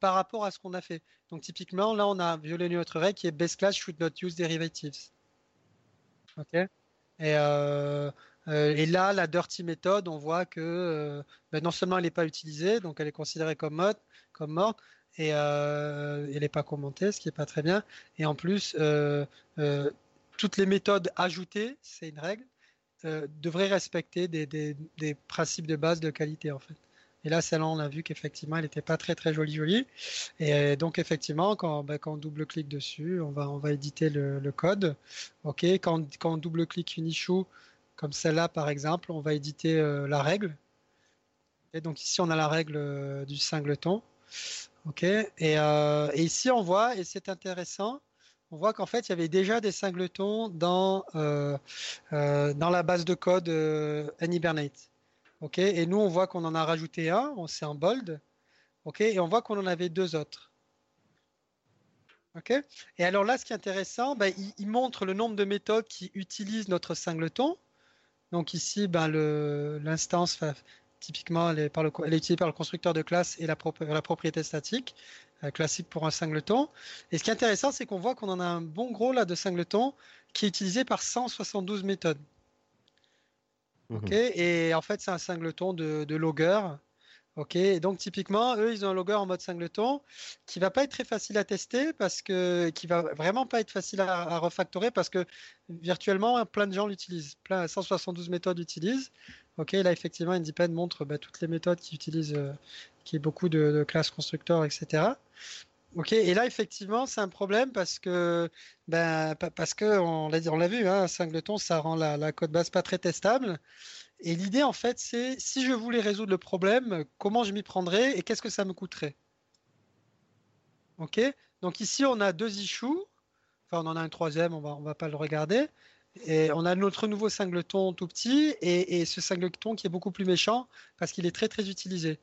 par rapport à ce qu'on a fait. Donc typiquement, là, on a violé notre règle qui est best class should not use derivatives. Ok? Et, euh, euh, et là, la dirty méthode, on voit que euh, ben, non seulement elle n'est pas utilisée, donc elle est considérée comme morte, comme morte, et elle n'est pas commentée, ce qui n'est pas très bien. Et en plus, toutes les méthodes ajoutées, c'est une règle, devraient respecter des, des principes de base de qualité en fait. Et là, celle-là, on a vu qu'effectivement, elle n'était pas très très jolie jolie. Et euh, donc, effectivement, ben, quand, on double-clique dessus, on va, on va éditer le, code. OK, quand, quand on double-clique une issue, comme celle-là par exemple, on va éditer euh, la règle. Et donc ici, on a la règle euh, du singleton. OK, et, ici, on voit, et c'est intéressant, on voit qu'en fait, il y avait déjà des singletons dans, dans la base de code Anhibernate. Ok, et nous on voit qu'on en a rajouté un, c'est en bold. Ok, et on voit qu'on en avait deux autres. Ok, et alors là, ce qui est intéressant, ben, il, montre le nombre de méthodes qui utilisent notre singleton. Donc ici, ben, l'instance, typiquement, elle est, utilisée par le constructeur de classe et la, la propriété statique, euh, classique pour un singleton. Et ce qui est intéressant, c'est qu'on voit qu'on en a un bon gros là de singleton qui est utilisé par 172 méthodes. Ok, mhm. et en fait, c'est un singleton de, de logger. Ok, donc typiquement, eux, ils ont un logger en mode singleton qui va pas être très facile à tester parce que qui va vraiment pas être facile à, refactorer parce que virtuellement, plein de gens l'utilisent, plein 172 méthodes l'utilisent. Ok, là effectivement, Independent montre bah, toutes les méthodes qui utilisent, euh, qui est beaucoup de classes constructeurs, etc. Ok, et là effectivement c'est un problème parce que ben parce que on l'a on l'a vu, hein, singleton ça rend la, la, code base pas très testable. Et l'idée en fait c'est si je voulais résoudre le problème, comment je m'y prendrais et qu'est-ce que ça me coûterait? Ok, donc ici on a deux issues, enfin on en a un troisième, on va on va pas le regarder. Et on a notre nouveau singleton tout petit et, et ce singleton qui est beaucoup plus méchant parce qu'il est très très utilisé.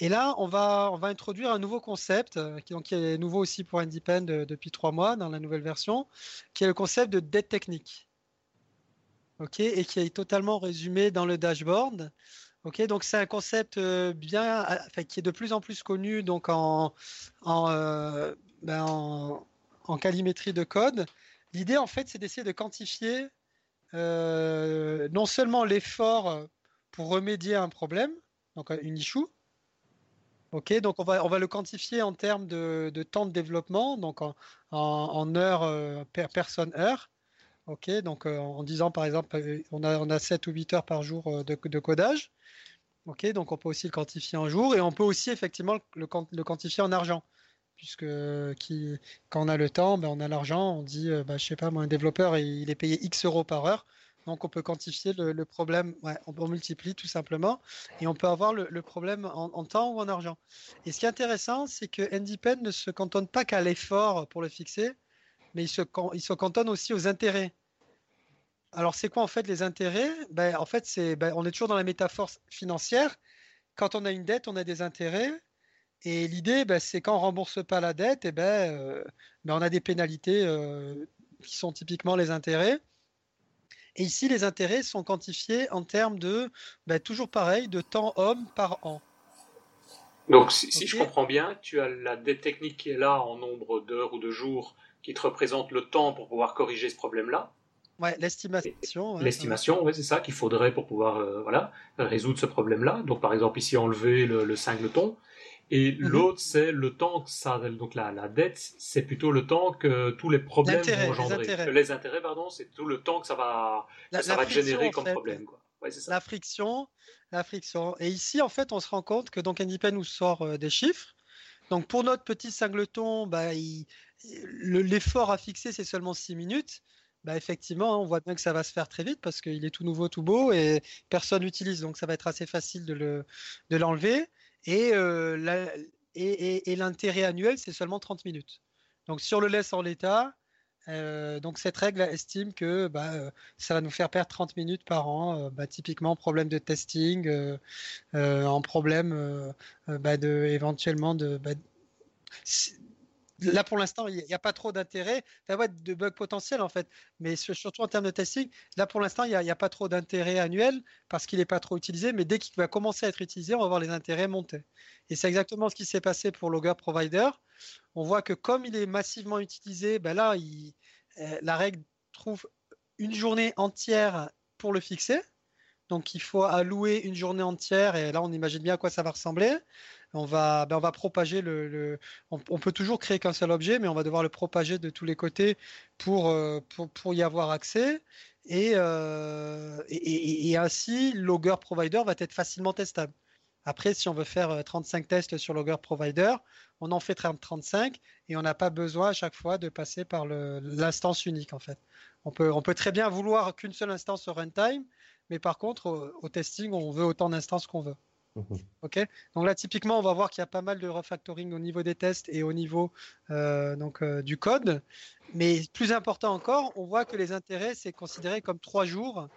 Et là, on va, introduire un nouveau concept, euh, qui, est nouveau aussi pour Independ euh, depuis trois mois dans la nouvelle version, qui est le concept de dette technique. ok et qui est totalement résumé dans le dashboard. ok donc c'est un concept euh, bien, qui est de plus en plus connu donc en, en, ben en, en calimétrie de code. L'idée, en fait, c'est d'essayer de quantifier non seulement l'effort pour remédier à un problème, donc une issue, Ok, donc on va, on va le quantifier en termes de, temps de développement, donc en, en, heures euh, per personne heure. Ok, donc euh, en disant par exemple, euh, on a, on a 7 ou 8 heures par jour de, codage. Ok, donc on peut aussi le quantifier en jours et on peut aussi effectivement le, le quantifier en argent. Puisque qui, quand on a le temps, ben on a l'argent, on dit, bah, je sais pas, moi, un développeur, il est payé X euros par heure. Donc on peut quantifier le, problème, on, multiplie tout simplement, et on peut avoir le, problème en, temps ou en argent. Et ce qui est intéressant, c'est que NDPen ne se cantonne pas qu'à l'effort pour le fixer, mais il se, il cantonne aussi aux intérêts. Alors c'est quoi en fait les intérêts? Ben, En fait, c'est, ben, on est toujours dans la métaphore financière. Quand on a une dette, on a des intérêts. Et l'idée, ben, c'est quand on rembourse pas la dette, et eh ben, euh, ben, on a des pénalités euh, qui sont typiquement les intérêts. Et ici, les intérêts sont quantifiés en termes de, bah, toujours pareil, de temps homme par an. Donc, si, je comprends bien, tu as la dette technique qui est là en nombre d'heures ou de jours qui te représente le temps pour pouvoir corriger ce problème-là. Ouais, l'estimation. l'estimation, ouais, c'est ça qu'il faudrait pour pouvoir euh, voilà, résoudre ce problème-là. Donc, par exemple, ici, enlever le, le singleton. Et mhm. l'autre, c'est le temps que ça, donc la, la dette, c'est plutôt le temps que tous les problèmes vont engendrer. Les intérêts, les intérêts pardon, c'est tout le temps que ça va, ça va générer comme problème, quoi. Ouais, ça. La friction, la friction. Et ici, en fait, on se rend compte que donc NDP nous sort euh, des chiffres. Donc pour notre petit singleton, bah, l'effort à fixer, c'est seulement 6 minutes. Bah, effectivement, on voit bien que ça va se faire très vite parce qu'il est tout nouveau, tout beau et personne n'utilise. Donc ça va être assez facile de l'enlever. Le, et, euh, et, l'intérêt annuel, c'est seulement 30 minutes. Donc si on le laisse en l'état, euh, donc cette règle estime que bah, euh, ça va nous faire perdre 30 minutes par an, euh, bah, typiquement problème de testing, en problème bah, de, éventuellement de... Bah, là pour l'instant, il n'y a pas trop d'intérêt. Il y a de bugs potentiels en fait, mais surtout en termes de testing, là pour l'instant, il n'y a, pas trop d'intérêt annuel parce qu'il n'est pas trop utilisé, mais dès qu'il va commencer à être utilisé, on va voir les intérêts monter. Et c'est exactement ce qui s'est passé pour Logger Provider. On voit que comme il est massivement utilisé, ben là, euh, la règle trouve une journée entière pour le fixer. Donc il faut allouer une journée entière et là on imagine bien à quoi ça va ressembler on va, ben, on va propager le. on, peut toujours créer qu'un seul objet, mais on va devoir le propager de tous les côtés pour, euh, pour, y avoir accès. Euh, et, et, ainsi, Logger Provider va être facilement testable. Après, si on veut faire 35 euh, tests sur Logger Provider, on en fait 35 et on n'a pas besoin à chaque fois de passer par l'instance unique en fait. On peut, on peut très bien vouloir qu'une seule instance au runtime, mais par contre, au testing, on veut autant d'instances qu'on veut. Mhm. Donc là, typiquement, on va voir qu'il y a pas mal de refactoring au niveau des tests et au niveau euh, euh, du code. Mais plus important encore, on voit que les intérêts c'est considéré comme trois jours,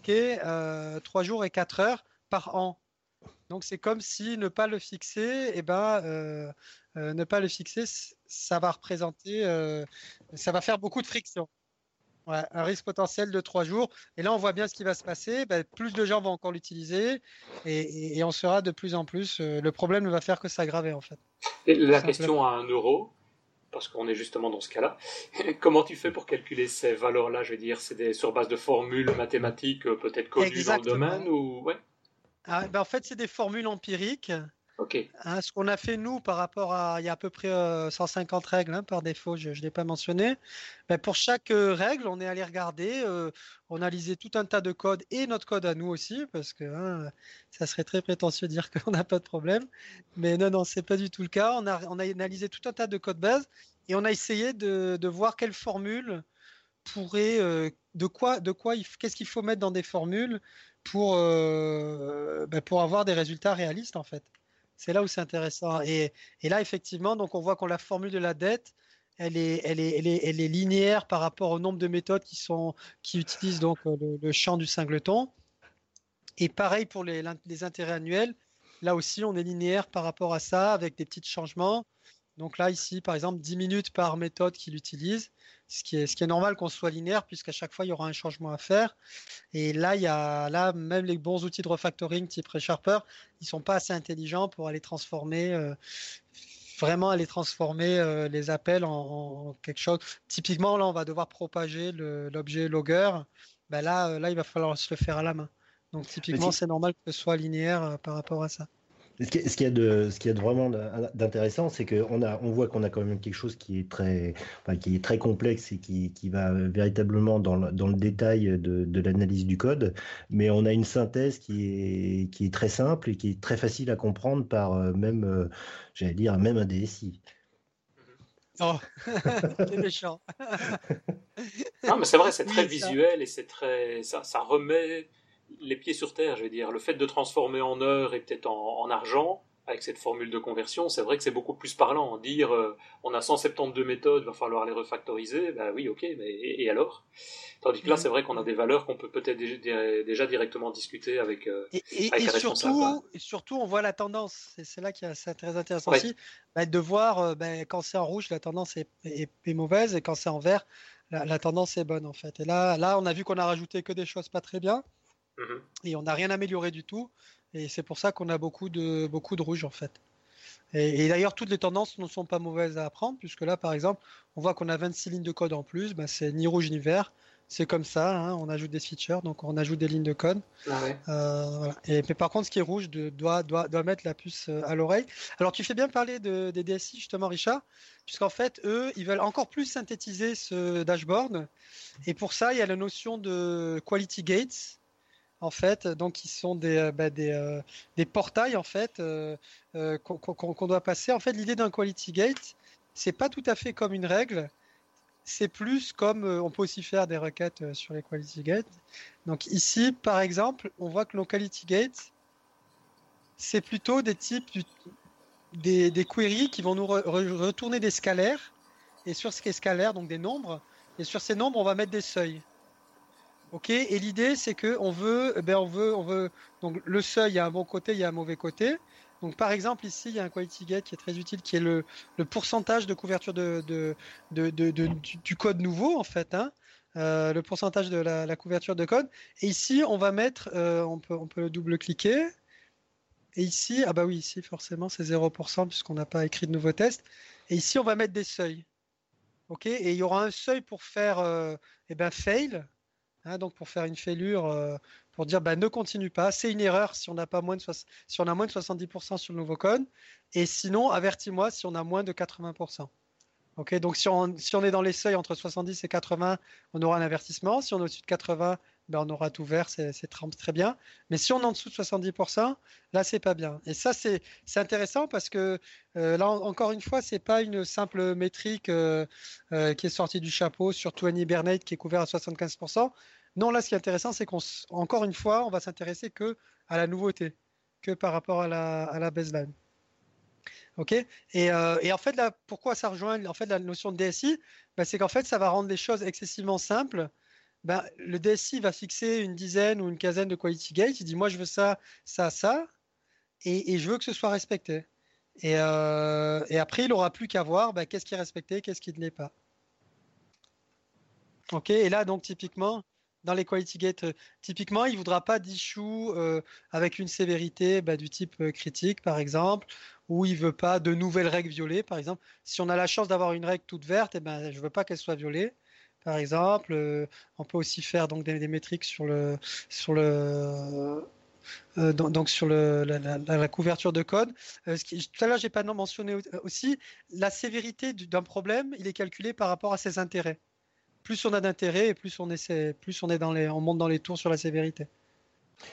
ok, euh, trois jours et quatre heures par an. Donc c'est comme si ne pas le fixer, eh ben ne pas le fixer, ça va représenter, ça va faire beaucoup de friction un risque potentiel de trois jours. Et là, on voit bien ce qui va se passer. Ben, plus de gens vont encore l'utiliser et, on sera de plus en plus. Euh, le problème ne va faire que s'aggraver en fait. Et la question à un euro, parce qu'on est justement dans ce cas-là. Comment tu fais pour calculer ces valeurs-là? Je veux dire, c'est sur base de formules mathématiques euh, peut-être connues dans le domaine ou ouais ah, ben, En fait, c'est des formules empiriques Hein, ce qu'on a fait nous par rapport à, il y a à peu près 150 euh, règles hein, par défaut, je ne l'ai pas mentionné. Mais pour chaque euh, règle, on est allé regarder, euh, on a lisé tout un tas de codes et notre code à nous aussi, parce que hein, ça serait très prétentieux de dire qu'on n'a pas de problème. Mais non, non, c'est pas du tout le cas. On a, analysé tout un tas de codes base et on a essayé de, voir quelle formule pourrait, de quoi, de quoi, qu'est-ce qu'il faut mettre dans des formules pour, ben, pour avoir des résultats réalistes en fait. C'est là où c'est intéressant. Et, là, effectivement, donc on voit qu'on la formule de la dette, elle est, linéaire par rapport au nombre de méthodes qui utilisent donc euh, le, champ du singleton. Et pareil pour les, les, intérêts annuels. Là aussi, on est linéaire par rapport à ça, avec des petits changements. Donc là, ici, par exemple, 10 minutes par méthode qu'il utilise, ce qui est, ce qui est normal qu'on soit linéaire, puisqu'à chaque fois, il y aura un changement à faire. Et là, il y a, là, même les bons outils de refactoring type ReSharper, ils sont pas assez intelligents pour aller transformer, euh, vraiment aller transformer euh, les appels en, quelque chose. Typiquement, là, on va devoir propager l'objet logger. Ben là, euh, là, il va falloir se le faire à la main. Donc, typiquement, c'est normal que ce soit linéaire par rapport à ça. Ce qu'il y a de, ce qui de vraiment d'intéressant, c'est qu'on a, on voit qu'on a quand même quelque chose qui est très, qui est très complexe et qui, qui va véritablement dans le, dans le détail de, de l'analyse du code, mais on a une synthèse qui est, qui est très simple et qui est très facile à comprendre par euh, même, euh, j'allais dire, même un DSI. Oh, c'est méchant. non, mais c'est vrai, c'est très visuel et c'est très, ça, ça remet les pieds sur terre, je veux dire. Le fait de transformer en heure et peut-être en, argent, avec cette formule de conversion, c'est vrai que c'est beaucoup plus parlant. Dire euh, on a 172 méthodes, va falloir les refactoriser, ben oui, ok, mais et, alors? Tandis que là, mm. c'est vrai qu'on a des valeurs qu'on peut peut-être déjà, directement discuter avec, euh, et, et, surtout, et surtout, on voit la tendance. C'est là qui est très intéressant aussi, bah, de voir euh, bah, quand c'est en rouge, la tendance est, mauvaise, et quand c'est en vert, la, la, tendance est bonne en fait. Et là, là, on a vu qu'on a rajouté que des choses pas très bien. Mhm. Et on n'a rien amélioré du tout. Et c'est pour ça qu'on a beaucoup de, beaucoup de rouge en fait. Et, d'ailleurs, toutes les tendances ne sont pas mauvaises à apprendre, puisque là, par exemple, on voit qu'on a 26 lignes de code en plus. Ben, c'est ni rouge ni vert. C'est comme ça, hein. on ajoute des features, donc on ajoute des lignes de code. Ah euh, et, mais par contre, ce qui est rouge doit, doit, doit mettre la puce euh, à l'oreille. Alors, tu fais bien parler de, des DSI, justement, Richard, puisqu'en fait, eux, ils veulent encore plus synthétiser ce dashboard. Et pour ça, il y a la notion de quality gates en fait, donc qui sont des, euh, bah, euh, des, portails en fait euh, qu'on doit passer. En fait, l'idée d'un quality gate, c'est pas tout à fait comme une règle. C'est plus comme on peut aussi faire des requêtes sur les quality gates. Donc ici, par exemple, on voit que nos quality gates, c'est plutôt des types des, des queries qui vont nous retourner des scalaires. Et sur ces scalaires, donc des nombres, et sur ces nombres, on va mettre des seuils. Ok, et l'idée c'est que on veut, eh ben on veut, on veut. Donc le seuil, il y a un bon côté, il y a un mauvais côté. Donc par exemple ici, il y a un quality gate qui est très utile, qui est le, le pourcentage de couverture de, de, de, du, code nouveau en fait, hein, euh, le pourcentage de la, couverture de code. Et ici, on va mettre, euh, on peut, on peut double-cliquer. Et ici, ah bah oui, ici forcément c'est 0% puisqu'on n'a pas écrit de nouveaux tests. Et ici, on va mettre des seuils. Ok, et il y aura un seuil pour faire, euh, eh ben fail. Hein, donc pour faire une fêlure, euh, pour dire bah, ne continue pas, c'est une erreur si on, a pas moins de si on a moins de 70% sur le nouveau code, et sinon avertis-moi si on a moins de 80%. Ok, donc si on, si on est dans les seuils entre 70 et 80, on aura un avertissement. Si on est au-dessus de 80, ben on aura tout vert, c'est très bien. Mais si on est en dessous de 70%, là, c'est pas bien. Et ça, c'est intéressant parce que euh, là, encore une fois, c'est pas une simple métrique euh, qui est sortie du chapeau, surtout un Hibernate qui est couvert à 75%. Non, là, ce qui est intéressant, c'est qu'encore une fois, on va s'intéresser que à la nouveauté, que par rapport à la, à la baseline. Ok? Et, euh, et, en fait, là, pourquoi ça rejoint en fait, la notion de DSI ben, C'est qu'en fait, ça va rendre les choses excessivement simples. Ben, le DSI va fixer une dizaine ou une quinzaine de quality gates. Il dit Moi, je veux ça, ça, ça, et, et je veux que ce soit respecté. Et, euh, et après, il n'aura plus qu'à voir ben, qu'est-ce qui est respecté, qu'est-ce qui ne l'est pas. Ok Et là, donc, typiquement, dans les quality gates, euh, typiquement, il ne voudra pas d'issue euh, avec une sévérité bah, du type critique, par exemple, ou il veut pas de nouvelles règles violées, par exemple. Si on a la chance d'avoir une règle toute verte, eh ben, je ne veux pas qu'elle soit violée. Par exemple, on peut aussi faire donc des, métriques sur le sur le donc, sur le, la, couverture de code. tout à l'heure, j'ai pas mentionné aussi la sévérité d'un problème. Il est calculé par rapport à ses intérêts plus on a d'intérêt et plus on, essaie, plus on, est dans les, on monte dans les tours sur la sévérité.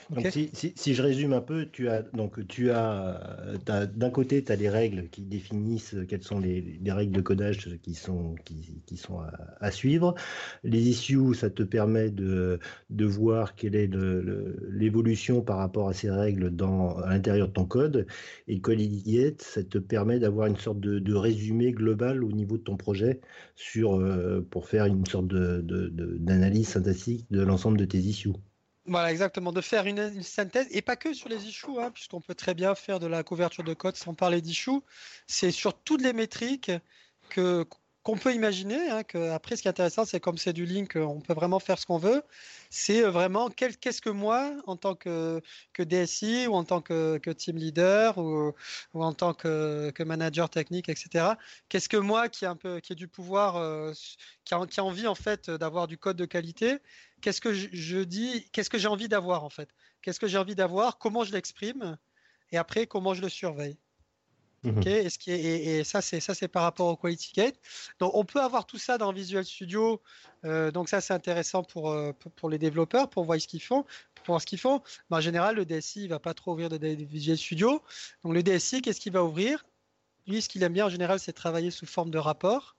Donc, si, je résume un peu, tu as donc tu as, d'un côté tu as les règles qui définissent quelles sont les, règles de codage qui sont qui, sont à, suivre. Les issues, ça te permet de, de voir quelle est l'évolution par rapport à ces règles dans à l'intérieur de ton code. Et le ça te permet d'avoir une sorte de, résumé global au niveau de ton projet sur euh, pour faire une sorte de d'analyse synthétique de l'ensemble de tes issues. Voilà, exactement, de faire une, synthèse, et pas que sur les issues, hein, puisqu'on peut très bien faire de la couverture de code sans parler d'issues, c'est sur toutes les métriques que qu'on peut imaginer. Hein, après, ce qui est intéressant, c'est comme c'est du link, on peut vraiment faire ce qu'on veut. C'est euh, vraiment qu'est-ce que moi, en tant que, que DSI ou en tant que, que team leader ou, ou, en tant que, que manager technique, etc. Qu'est-ce que moi, qui a un peu, qui a du pouvoir, euh, qui, a, qui, a, envie en fait d'avoir du code de qualité, qu'est-ce que je dis, qu'est-ce que j'ai envie d'avoir en fait? Qu'est-ce que j'ai envie d'avoir? Comment je l'exprime? Et après, comment je le surveille? Mhm. et, ce qui et, ça, c'est ça, c'est par rapport au quality gate. Donc, on peut avoir tout ça dans Visual Studio. Euh, donc, ça, c'est intéressant pour, euh, pour, les développeurs, pour voir ce qu'ils font, pour voir ce qu'ils font. Mais en général, le DSI, il va pas trop ouvrir de, Visual Studio. Donc, le DSI, qu'est-ce qu'il va ouvrir? Lui, ce qu'il aime bien en général, c'est travailler sous forme de rapport.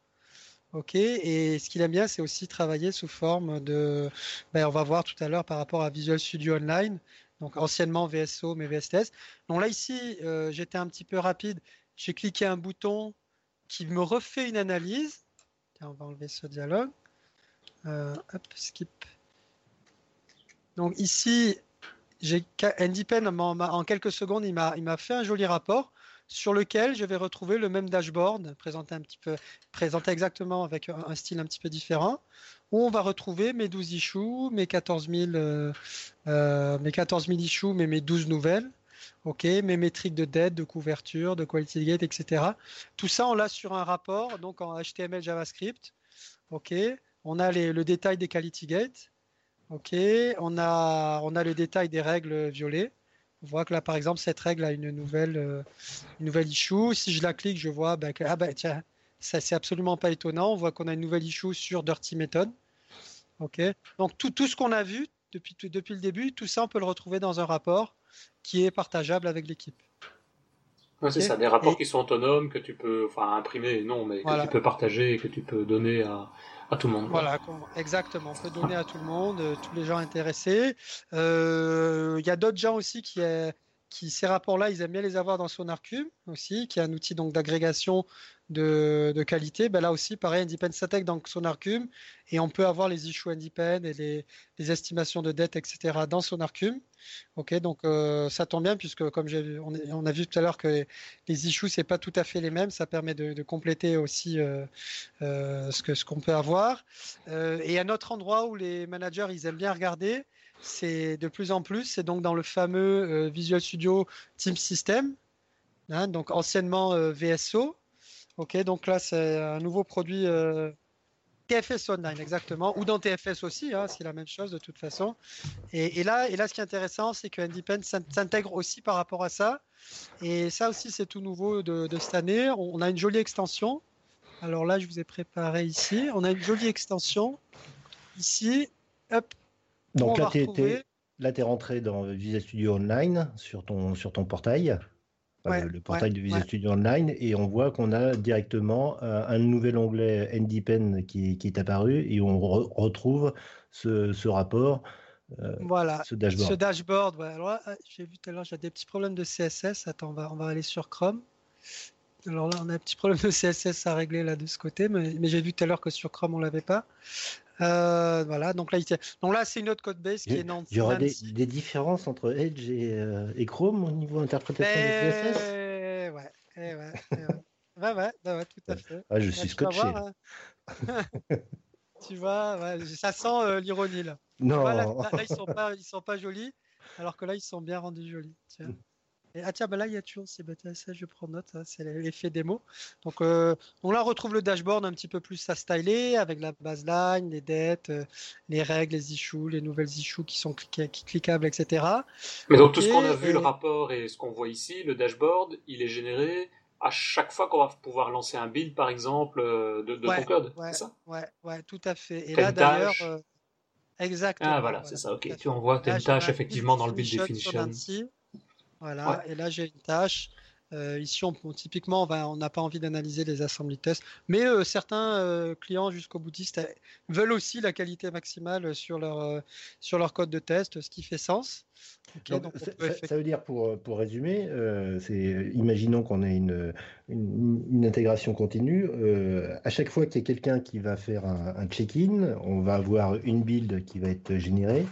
Ok, et ce qu'il aime bien, c'est aussi travailler sous forme de. Ben, on va voir tout à l'heure par rapport à Visual Studio Online donc anciennement VSO, mais VSTS. Donc là, ici, euh, j'étais un petit peu rapide. J'ai cliqué un bouton qui me refait une analyse. On va enlever ce dialogue. Euh. Donc ici, j'ai Pen en, quelques secondes, il m'a fait un joli rapport sur lequel je vais retrouver le même dashboard présenté exactement avec un style un petit peu différent où on va retrouver mes 12 issues, mes 14 000, euh, euh, mes 14 000 issues, mais mes 12 nouvelles. OK, mes métriques de dette, de couverture, de quality gate, etc. Tout ça, on l'a sur un rapport, donc en HTML, JavaScript. OK, on a le détail des quality gates. OK, on a, le détail des règles violées. On voit que là, par exemple, cette règle a une nouvelle, euh, issue. Si je la clique, je vois ben, que, ah tiens, ça c'est absolument pas étonnant. On voit qu'on a une nouvelle issue sur Dirty Method. Ok. Donc tout, tout ce qu'on a vu depuis, depuis le début, tout ça, on peut le retrouver dans un rapport qui est partageable avec l'équipe. c'est ça, des rapports qui sont autonomes, que tu peux enfin, imprimer, non, mais que tu peux partager et que tu peux donner à, à tout le monde. Voilà, exactement. On peut donner à tout le monde, euh, tous les gens intéressés. Euh, il y a d'autres gens aussi qui, qui, ces rapports-là, ils aiment bien les avoir dans SonarCube aussi, qui est un outil donc d'agrégation de, qualité. Ben là aussi, pareil, Independent Statek dans SonarCube, et on peut avoir les issues Independent et les, les, estimations de dette, etc. dans SonarCube. Ok, donc euh, ça tombe bien puisque comme on, a vu tout à l'heure que les issues c'est pas tout à fait les mêmes, ça permet de, compléter aussi euh, euh, ce que ce qu'on peut avoir. Et un autre endroit où les managers ils aiment bien regarder, c'est de plus en plus, c'est donc dans le fameux Visual Studio Team System, hein, donc anciennement VSO. Ok, donc là c'est un nouveau produit euh, TFS Online exactement, ou dans TFS aussi, hein, c'est la même chose de toute façon. Et, et, là, et là, ce qui est intéressant, c'est que Independent s'intègre aussi par rapport à ça. Et ça aussi, c'est tout nouveau de, de, cette année. On a une jolie extension. Alors là, je vous ai préparé ici. On a une jolie extension ici. Hop, donc là, tu es, rentré dans Visual Studio Online sur ton, sur ton portail, ouais, le portail de Visual ouais. Studio Online, et on voit qu'on a directement euh, un nouvel onglet NDPen qui, qui, est apparu, et on re retrouve ce, ce rapport. Euh, voilà, ce dashboard. Ce dashboard ouais. Alors là, j'ai vu tout à l'heure, j'ai des petits problèmes de CSS. Attends, on va, on va aller sur Chrome. Alors là, on a un petit problème de CSS à régler là de ce côté, mais, mais j'ai vu tout à l'heure que sur Chrome, on l'avait pas. Euh, voilà, donc là, il donc là c'est une autre code base qui est non. Il y aura des, des, différences entre Edge et, euh, et, Chrome au niveau interprétation mais... du CSS Ouais, ouais, ouais, ouais, ouais, ouais, ouais, tout à fait. Ah, je suis scotché. Hein. tu vois, ouais, ça sent euh, l'ironie là. Non. Vois, là, là, là, ils sont pas, ils sont pas jolis, alors que là ils sont bien rendus jolis. Tiens. Et, ah tiens, bah là il y a toujours ces ça je prends note, hein, c'est l'effet démo. Donc, euh, donc là on retrouve le dashboard un petit peu plus à styler avec la baseline, les dettes, euh, les règles, les issues, les nouvelles issues qui sont cliqu cliquables, etc. Mais donc okay, tout ce qu'on a vu, et... le rapport et ce qu'on voit ici, le dashboard, il est généré à chaque fois qu'on va pouvoir lancer un build par exemple euh, de, de ouais, ton code, ouais, c'est ça? Ouais, ouais, tout à fait. Et là d'ailleurs, tâche exactement. Ah voilà, c'est ça. Ok, tu envoies tes tâches effectivement dans le build definition. Voilà, ouais. et là j'ai une tâche. Euh, ici, on, on, typiquement, on n'a pas envie d'analyser les assembly tests, mais euh, certains euh, clients jusqu'au boutistes euh, veulent aussi la qualité maximale sur leur, sur leur code de test, ce qui fait sens. Okay, donc, donc ça, ça, veut dire, pour, pour résumer, euh, c'est imaginons qu'on ait une, une, une, intégration continue. Euh, à chaque fois qu'il y a quelqu'un qui va faire un, un check-in, on va avoir une build qui va être générée.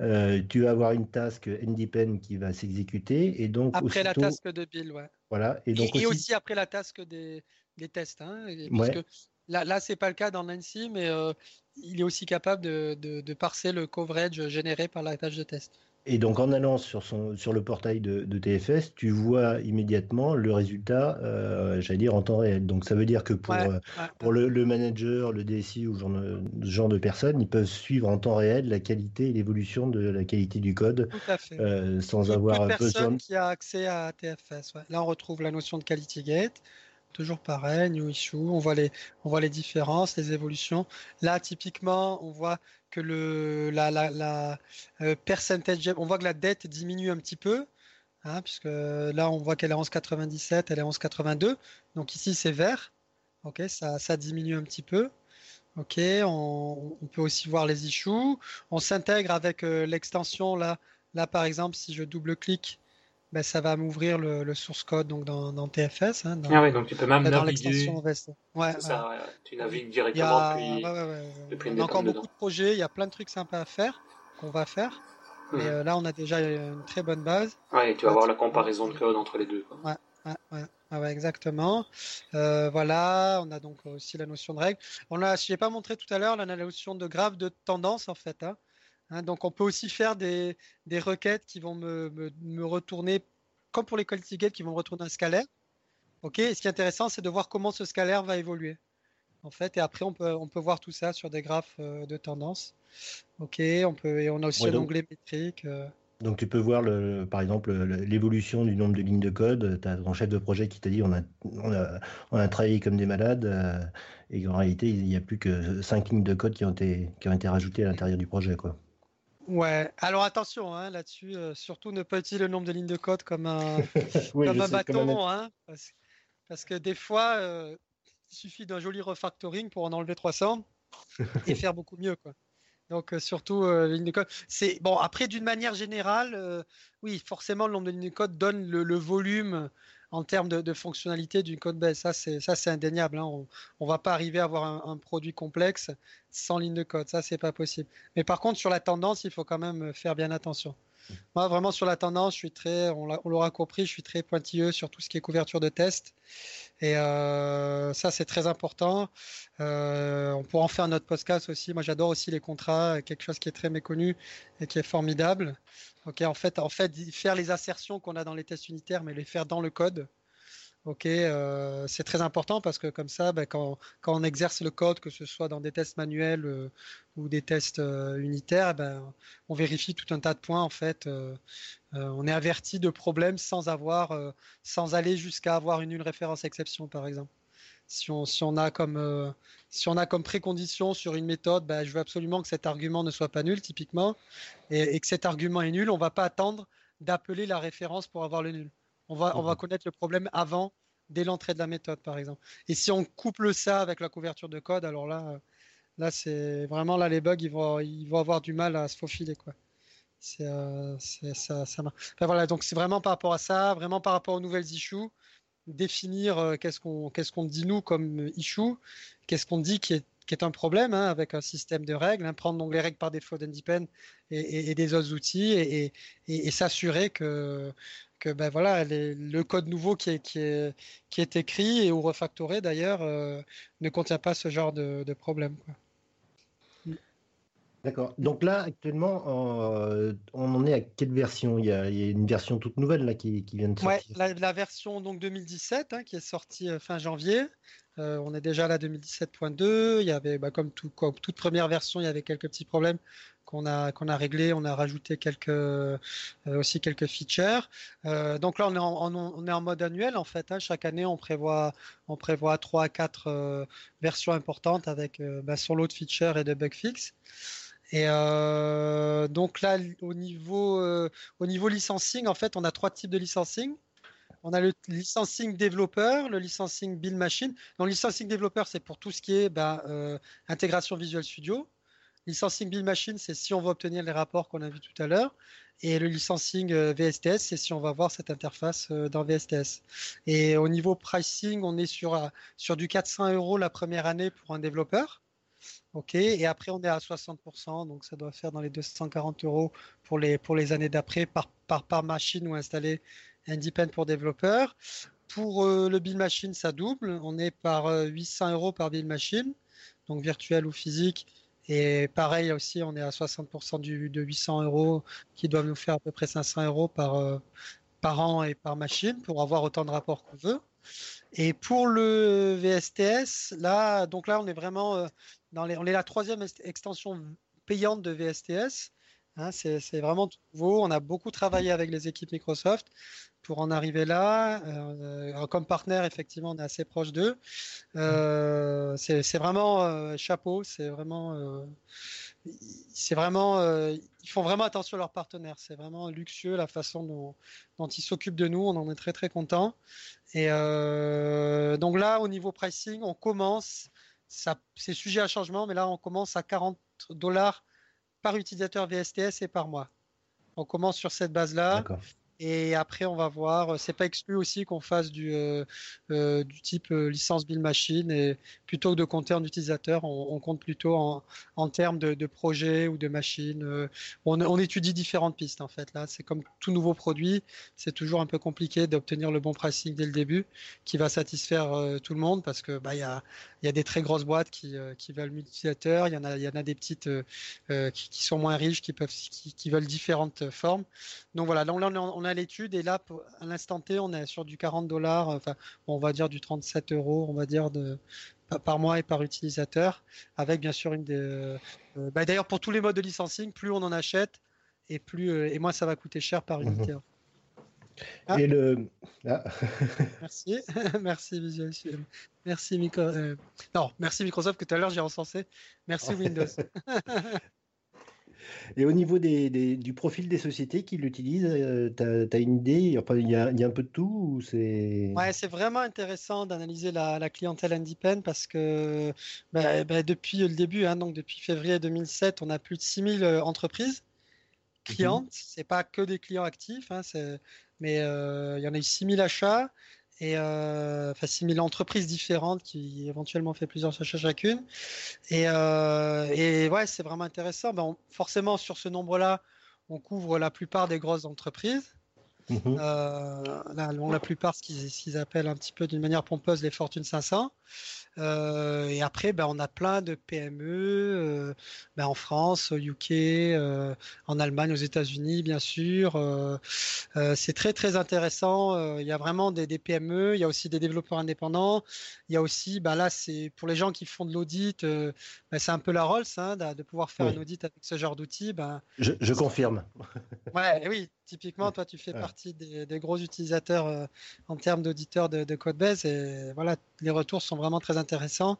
Euh, tu vas avoir une task NDPen qui va s'exécuter. Et donc, après aussitôt... la task de build, ouais. Voilà. Et, donc et aussi... aussi... après la task des, des tests. Hein, ouais. Là, là c'est pas le cas dans Nancy, mais euh, il est aussi capable de, de, de parser le coverage généré par la tâche de test. Et donc en allant sur, son, sur le portail de, de TFS, tu vois immédiatement le résultat, euh, j'allais dire en temps réel. Donc ça veut dire que pour, ouais, euh, ouais, pour. Le, le, manager, le DSI ou genre, ce genre de personnes, ils peuvent suivre en temps réel la qualité et l'évolution de la qualité du code euh, sans avoir besoin. qui a accès à TFS. Là on retrouve la notion de quality gate. Toujours pareil, new issue, on voit les, on voit les différences, les évolutions. Là, typiquement, on voit que le, la, la, la euh, percentage, on voit que la dette diminue un petit peu, hein, puisque là, on voit qu'elle est 11,97, elle est 11,82. Donc ici, c'est vert. Ok, ça, diminue un petit peu. Ok, on, on peut aussi voir les issues. On s'intègre avec euh, l'extension là. Là, par exemple, si je double-clique ben, ça va m'ouvrir le, le, source code donc dans, dans TFS. Hein, dans, ah ouais, donc tu peux même dans naviguer. Ouais, ça, ouais. Tu navigues directement a... depuis, depuis On a encore beaucoup de projets, il y a plein de trucs sympas à faire qu'on va faire. Mmh. Mais euh, là, on a déjà une très bonne base. Ouais, et tu vas voir la comparaison de code entre les deux. Quoi. Ouais, ouais, ouais. Ah ouais, exactement. Euh, voilà, on a donc aussi la notion de règle. On a, je n'ai pas montré tout à l'heure, la notion de graphe de tendance en fait. Hein. Hein, donc on peut aussi faire des, des requêtes qui vont me, me, me, retourner, comme pour les quality gates, qui vont me retourner un scalaire. Ok, et ce qui est intéressant, c'est de voir comment ce scalaire va évoluer. En fait, et après, on peut, on peut voir tout ça sur des graphes euh, de tendance. Ok, on peut, et on a aussi ouais, un donc, onglet métrique. Euh... Donc tu peux voir, le, par exemple, l'évolution du nombre de lignes de code. Tu as ton chef de projet qui t'a dit on a, on, a, on a travaillé comme des malades euh, et en réalité, il n'y a plus que 5 lignes de code qui ont été, qui ont été rajoutées à l'intérieur du projet. Quoi. Ouais, alors attention hein, là-dessus, euh, surtout ne pas utiliser le nombre de lignes de code comme un, oui, comme un sais, bâton, comme un... Hein, parce, parce, que des fois, euh, il suffit d'un joli refactoring pour en enlever 300 et faire beaucoup mieux. Quoi. Donc surtout ligne de code. C'est bon après d'une manière générale, oui forcément le nombre de lignes de code donne le, volume en termes de, fonctionnalité d'une code base. Ça c'est indéniable. Hein. On, ne va pas arriver à avoir un, un, produit complexe sans ligne de code. Ça c'est pas possible. Mais par contre sur la tendance, il faut quand même faire bien attention. Moi, vraiment, sur la tendance, on l'aura compris, je suis très pointilleux sur tout ce qui est couverture de test. Et euh, ça, c'est très important. Euh, on pourra en faire notre podcast aussi. Moi, j'adore aussi les contrats, quelque chose qui est très méconnu et qui est formidable. En fait, en fait, faire les assertions qu'on a dans les tests unitaires, mais les faire dans le code. Ok, euh, c'est très important parce que comme ça, ben, quand, quand, on exerce le code, que ce soit dans des tests manuels euh, ou des tests euh, unitaires, ben, on vérifie tout un tas de points en fait. on est averti de problèmes sans avoir, sans aller jusqu'à avoir une, une référence exception par exemple. Si on, a comme précondition sur une méthode, ben, je veux absolument que cet argument ne soit pas nul typiquement, et, que cet argument est nul, on va pas attendre d'appeler la référence pour avoir le nul. On va, on va mhm. connaître le problème avant, dès l'entrée de la méthode, par exemple. Et si on couple ça avec la couverture de code, alors là, là c'est vraiment là les bugs, ils vont, ils vont avoir du mal à se faufiler, quoi. C'est, euh, ça, ça voilà, donc c'est vraiment par rapport à ça, vraiment par rapport aux nouvelles issues, définir euh, qu'est-ce qu'on, qu'est-ce qu'on dit nous comme issue, qu'est-ce qu'on dit qui est qui est un problème hein, avec un système de règles, hein, prendre donc les règles par défaut d'Independent et, et, des autres outils et, et s'assurer que, que ben voilà, le code nouveau qui est, qui, est, qui est écrit et ou refactoré d'ailleurs euh, ne contient pas ce genre de, de problème. D'accord. Donc là, actuellement, euh, on en est à quelle version? Il y, a, il y, a, une version toute nouvelle là qui, qui vient de sortir. Ouais, la, version donc 2017 hein, qui est sortie euh, fin janvier. Euh, on est déjà à la 2017.2. Il y avait, bah, comme, tout, toute première version, il y avait quelques petits problèmes qu'on a réglés. On a rajouté quelques euh, aussi quelques features. Euh, donc là, on est en, mode annuel en fait. Hein. Chaque année, on prévoit trois à quatre versions importantes avec bah, sur l'autre feature et de bug fix. Et donc là, au niveau, au niveau licensing, en fait, on a trois types de licensing. On a le licensing développeur, le licensing build machine. Donc, licensing développeur, c'est pour tout ce qui est bah, euh, intégration Visual Studio. Licensing build machine, c'est si on veut obtenir les rapports qu'on a vus tout à l'heure. Et le licensing VSTS, c'est si on va voir cette interface dans VSTS. Et au niveau pricing, on est sur, sur du 400 euros la première année pour un développeur. Ok, et après on est à 60%, donc ça doit faire dans les 240 euros pour les, années d'après par, par, machine ou installé independent pour développeurs. Pour euh, le build machine, ça double, on est par 800 euh, euros par build machine, donc virtuel ou physique. Et pareil aussi, on est à 60% du, de 800 euros qui doivent nous faire à peu près 500 euros par, euh, par an et par machine pour avoir autant de rapports qu'on veut. Et pour le VSTS, là, donc là, on est vraiment on est la troisième extension payante de VSTS. Hein, c'est vraiment nouveau. On a beaucoup travaillé avec les équipes Microsoft pour en arriver là. Euh, comme partenaire, effectivement, on est assez proche d'eux. Euh, c'est vraiment euh, chapeau. C'est vraiment, c'est vraiment, ils font vraiment attention à leurs partenaires. C'est vraiment luxueux la façon dont, dont ils s'occupent de nous. On en est très très content. Et donc là, au niveau pricing, on commence c'est sujet à changement, mais là, on commence à 40 dollars par utilisateur VSTS et par mois. On commence sur cette base-là. Et après, on va voir. C'est pas exclu aussi qu'on fasse du, euh, euh, du type euh, licence build machine. Et plutôt que de compter en utilisateur, on, compte plutôt en, en termes de, de, projet ou de machine. On, on, étudie différentes pistes en fait. Là, c'est comme tout nouveau produit. C'est toujours un peu compliqué d'obtenir le bon pricing dès le début, qui va satisfaire tout le monde parce que bah il y a, y a des très grosses boîtes qui, qui veulent multilisateurs. Il y en a, il y en a des petites qui, sont moins riches, qui peuvent, qui, qui, veulent différentes formes. Donc voilà. Là, on a l'étude et là, à l'instant T, on est sur du 40 dollars, enfin, on va dire du 37 euros, on va dire de par mois et par utilisateur, avec bien sûr une des. Euh, bah, d'ailleurs, pour tous les modes de licensing, plus on en achète et plus euh, et moins ça va coûter cher par mhm. unité. Ah. Et le. Ah. merci, merci Visual Merci Microsoft. Euh, non, merci Microsoft que tout à l'heure j'ai encensé. Merci Windows. Et au niveau des, du profil des sociétés qui l'utilisent, euh, tu as, une idée? Enfin, Il y, a, y, a un peu de tout c'est... Ouais, c'est vraiment intéressant d'analyser la, la, clientèle indépendante parce que bah, bah, depuis le début, hein, donc depuis février 2007, on a plus de 6000 euh, entreprises clientes. Ce C'est pas que des clients actifs, hein, mais euh, il y en a eu 6000 achats et euh, enfin 6000 entreprises différentes qui éventuellement fait plusieurs achats chacune. Et, euh, et ouais, c'est vraiment intéressant. Ben, forcément, sur ce nombre-là, on couvre la plupart des grosses entreprises. Mmh euh, la, la, plupart, ce qu'ils appellent un petit peu d'une manière pompeuse les Fortune 500. Euh, et après, ben, on a plein de PME euh, ben, en France, au UK, euh, en Allemagne, aux États-Unis, bien sûr. c'est très très intéressant. il y a vraiment des, des, PME, il y a aussi des développeurs indépendants. Il y a aussi, ben, là, c'est pour les gens qui font de l'audit, ben, c'est un peu la Rolls hein, de, de, pouvoir faire un audit avec ce genre d'outils. Ben, je, je confirme. ouais, oui, typiquement, toi, tu fais partie des, des, gros utilisateurs en termes d'auditeurs de, de Codebase et voilà, les retours sont vraiment très intéressant.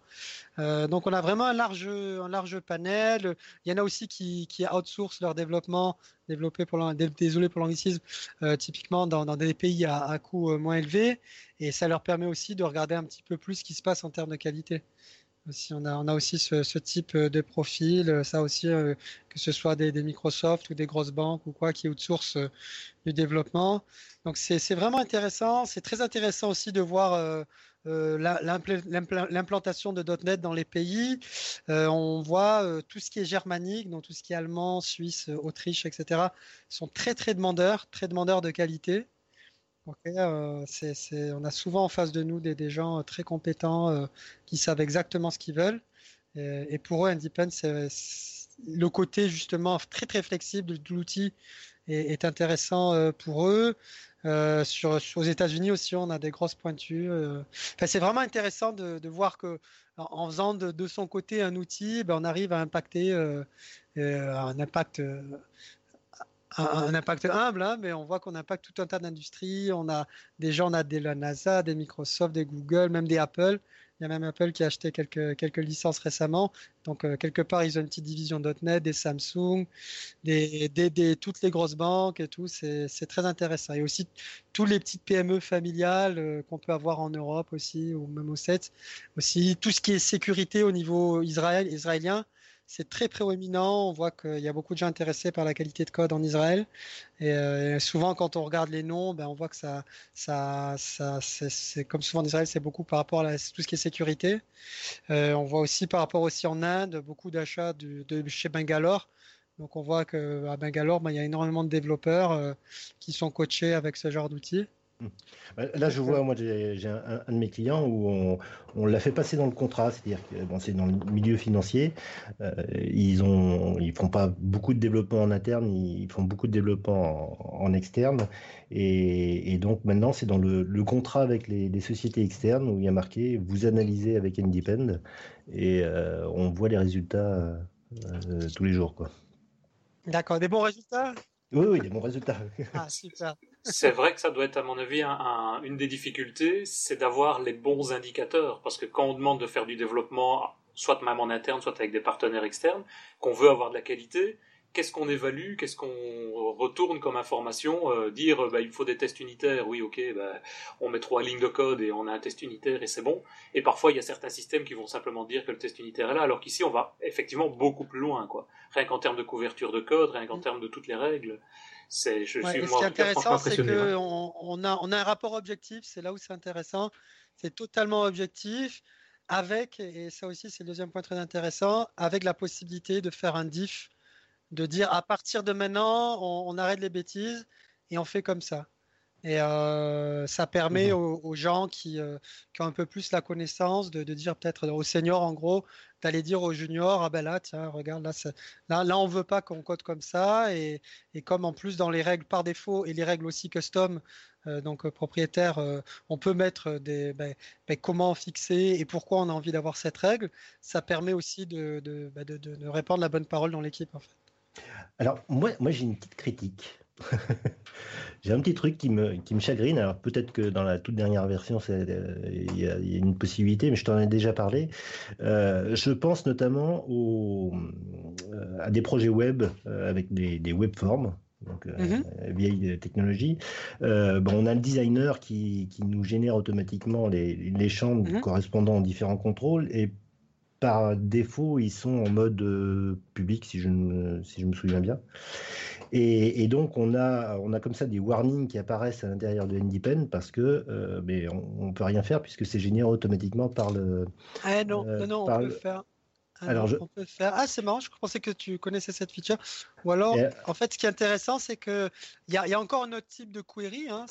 Euh, donc on a vraiment un large, un large panel. Il y en a aussi qui, qui outsourcent leur développement, développé pour désolé pour l'anglicisme, euh, typiquement dans, dans, des pays à, à coût euh, moins élevé. Et ça leur permet aussi de regarder un petit peu plus ce qui se passe en termes de qualité. Aussi, on, a, on a aussi ce, type de profil, ça aussi, que ce soit des, Microsoft ou des grosses banques ou quoi qui outsourcent du développement. Donc c'est vraiment intéressant. C'est très intéressant aussi de voir l'implantation de .NET dans les pays. Euh, on voit euh, tout ce qui est germanique, donc tout ce qui est allemand, suisse, Autriche, etc. sont très très demandeurs, très demandeurs de qualité. on a souvent en face de nous des, gens très compétents qui savent exactement ce qu'ils veulent. Et, pour eux, Independent, le côté justement très très flexible de l'outil est, intéressant pour eux. Euh, sur, aux États-Unis aussi, on a des grosses pointues. Euh. Enfin, c'est vraiment intéressant de, voir que en faisant de, de, son côté un outil, ben, on arrive à impacter euh, un impact. Impact humble, hein, mais on voit qu'on impacte tout un tas d'industries. On a des gens, on a des la NASA, des Microsoft, des Google, même des Apple il y a même Apple qui a acheté quelques, quelques licences récemment. Donc, euh, quelque part, ils ont une petite division .NET, des Samsung, des, toutes les grosses banques et tout. C'est très intéressant. Et aussi, tous les petites PME familiales euh, qu'on peut avoir en Europe aussi, ou même au 7. Aussi, tout ce qui est sécurité au niveau Israël, israélien c'est très prééminent. On voit qu'il y a beaucoup de gens intéressés par la qualité de code en Israël. Et, euh, souvent, quand on regarde les noms, ben, on voit que ça, ça, ça c'est comme souvent en Israël, c'est beaucoup par rapport à tout ce qui est sécurité. Euh, on voit aussi par rapport aussi en Inde, beaucoup d'achats de, chez Bangalore. Donc on voit qu'à Bangalore, ben, il y a énormément de développeurs euh, qui sont coachés avec ce genre d'outils. Bah, là, je vois, moi, j'ai un, de mes clients où on, l'a fait passer dans le contrat, c'est-à-dire que bon, c'est dans le milieu financier. Euh, ils ont, ils font pas beaucoup de développement en interne, ils font beaucoup de développement en, externe. Et, donc maintenant, c'est dans le, contrat avec les, sociétés externes où il y a marqué vous analysez avec Independ et euh, on voit les résultats euh, tous les jours, quoi. D'accord, des bons résultats? Oui, oui, des bons résultats. Ah, super c'est vrai que ça doit être, à mon avis, une des difficultés, c'est d'avoir les bons indicateurs. Parce que quand on demande de faire du développement, soit même en interne, soit avec des partenaires externes, qu'on veut avoir de la qualité, qu'est-ce qu'on évalue, qu'est-ce qu'on retourne comme information, euh, dire bah, il faut des tests unitaires, oui ok, bah, on met trois lignes de code et on a un test unitaire et c'est bon. Et parfois il y a certains systèmes qui vont simplement dire que le test unitaire est là, alors qu'ici on va effectivement beaucoup plus loin, quoi. Rien qu'en termes de couverture de code, rien qu'en mm. termes de toutes les règles. C'est, je suis ce qui est intéressant, c'est qu'on on a, on a un rapport objectif, c'est là où c'est intéressant, c'est totalement objectif, avec, et ça aussi c'est le deuxième point très intéressant, avec la possibilité de faire un diff, de dire à partir de maintenant, on, arrête les bêtises et on fait comme ça. Et euh, ça permet mmh aux, gens qui, euh, qui, ont un peu plus la connaissance de, de dire peut-être aux seniors en gros, d'aller dire aux juniors, ah ben là, tiens, regarde, là, là, là on veut pas qu'on code comme ça. Et, et, comme en plus dans les règles par défaut et les règles aussi custom, euh, donc propriétaire, on peut mettre des ben, ben, comment fixer et pourquoi on a envie d'avoir cette règle. Ça permet aussi de, de, ben, de, de, répandre la bonne parole dans l'équipe en fait. Alors moi, moi j'ai une petite critique. J'ai un petit truc qui me, qui me chagrine. Alors peut-être que dans la toute dernière version, euh, il y, a une possibilité, mais je t'en ai déjà parlé. Euh, je pense notamment au, euh, à des projets web avec des, des webforms donc mhm. vieille technologie. bon, on a le designer qui, qui nous génère automatiquement les, les champs mhm. correspondant aux différents contrôles et par défaut, ils sont en mode public, si je, me, si je me souviens bien. Et, donc, on a, on a comme ça des warnings qui apparaissent à l'intérieur de NDPen parce que euh, mais on ne peut rien faire puisque c'est généré automatiquement par le. Ah non, euh, non, on peut faire. Ah Alors, on peut faire. Ah, c'est marrant, je pensais que tu connaissais cette feature. Ou alors, en fait, ce qui est intéressant, c'est qu'il y a, y a encore un autre type de query. Hein.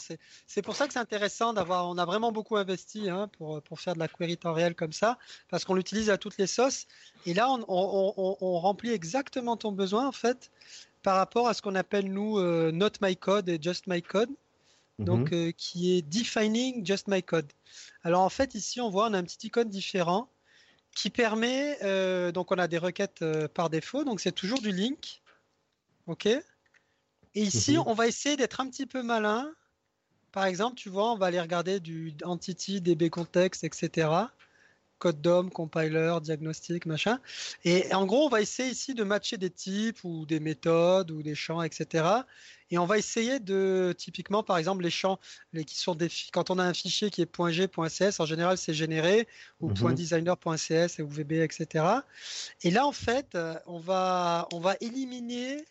C'est pour ça que c'est intéressant d'avoir. On a vraiment beaucoup investi hein, pour, pour faire de la query temps réel comme ça, parce qu'on l'utilise à toutes les sauces. Et là, on, on, on, remplit exactement ton besoin, en fait par rapport à ce qu'on appelle nous euh, Not My Code et Just My Code, mhm. donc euh, qui est Defining Just My Code. Alors en fait ici on voit on a un petit icône différent qui permet euh, donc on a des requêtes par défaut donc c'est toujours du link, ok? Et ici mhm. on va essayer d'être un petit peu malin. Par exemple tu vois on va aller regarder du entity, DB context, etc code DOM, compiler, diagnostic, machin. Et en gros, on va essayer ici de matcher des types ou des méthodes ou des champs, etc. Et on va essayer de, typiquement, par exemple, les champs les, qui sont des, quand on a un fichier qui est .g, .cs, en général, c'est généré, ou. .designer.cs, ou VB, etc. Et là, en fait, on va, on va éliminer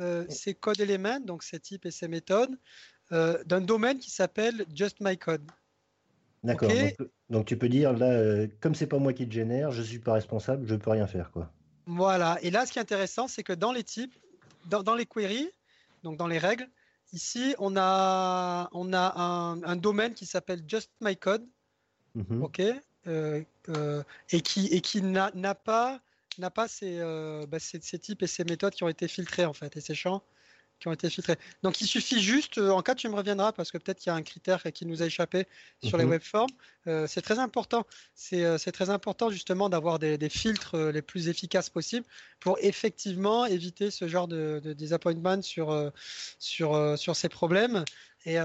euh, ces code éléments, donc ces types et ces méthodes, euh, d'un domaine qui s'appelle just my code. D'accord. Donc, tu peux dire là, euh, comme c'est pas moi qui le génère, je suis pas responsable, je peux rien faire quoi. Voilà. Et là, ce qui est intéressant, c'est que dans les types, dans, les queries, donc dans les règles, ici, on a, on a un, domaine qui s'appelle Just My Code, mhm. ok, euh, euh, et qui, et qui n'a pas n'a pas ces, bah, ces, ces, types et ces méthodes qui ont été filtrés en fait et ces champs qui ont été filtrés. Donc il suffit juste, euh, en cas tu me reviendras parce que peut-être qu'il y a un critère qui nous a échappé sur les mhm. webforms. Euh, c'est très important. Euh, c'est très important justement d'avoir des, filtres les plus efficaces possibles pour effectivement éviter ce genre de, de disappointment sur, sur, sur ces problèmes. Et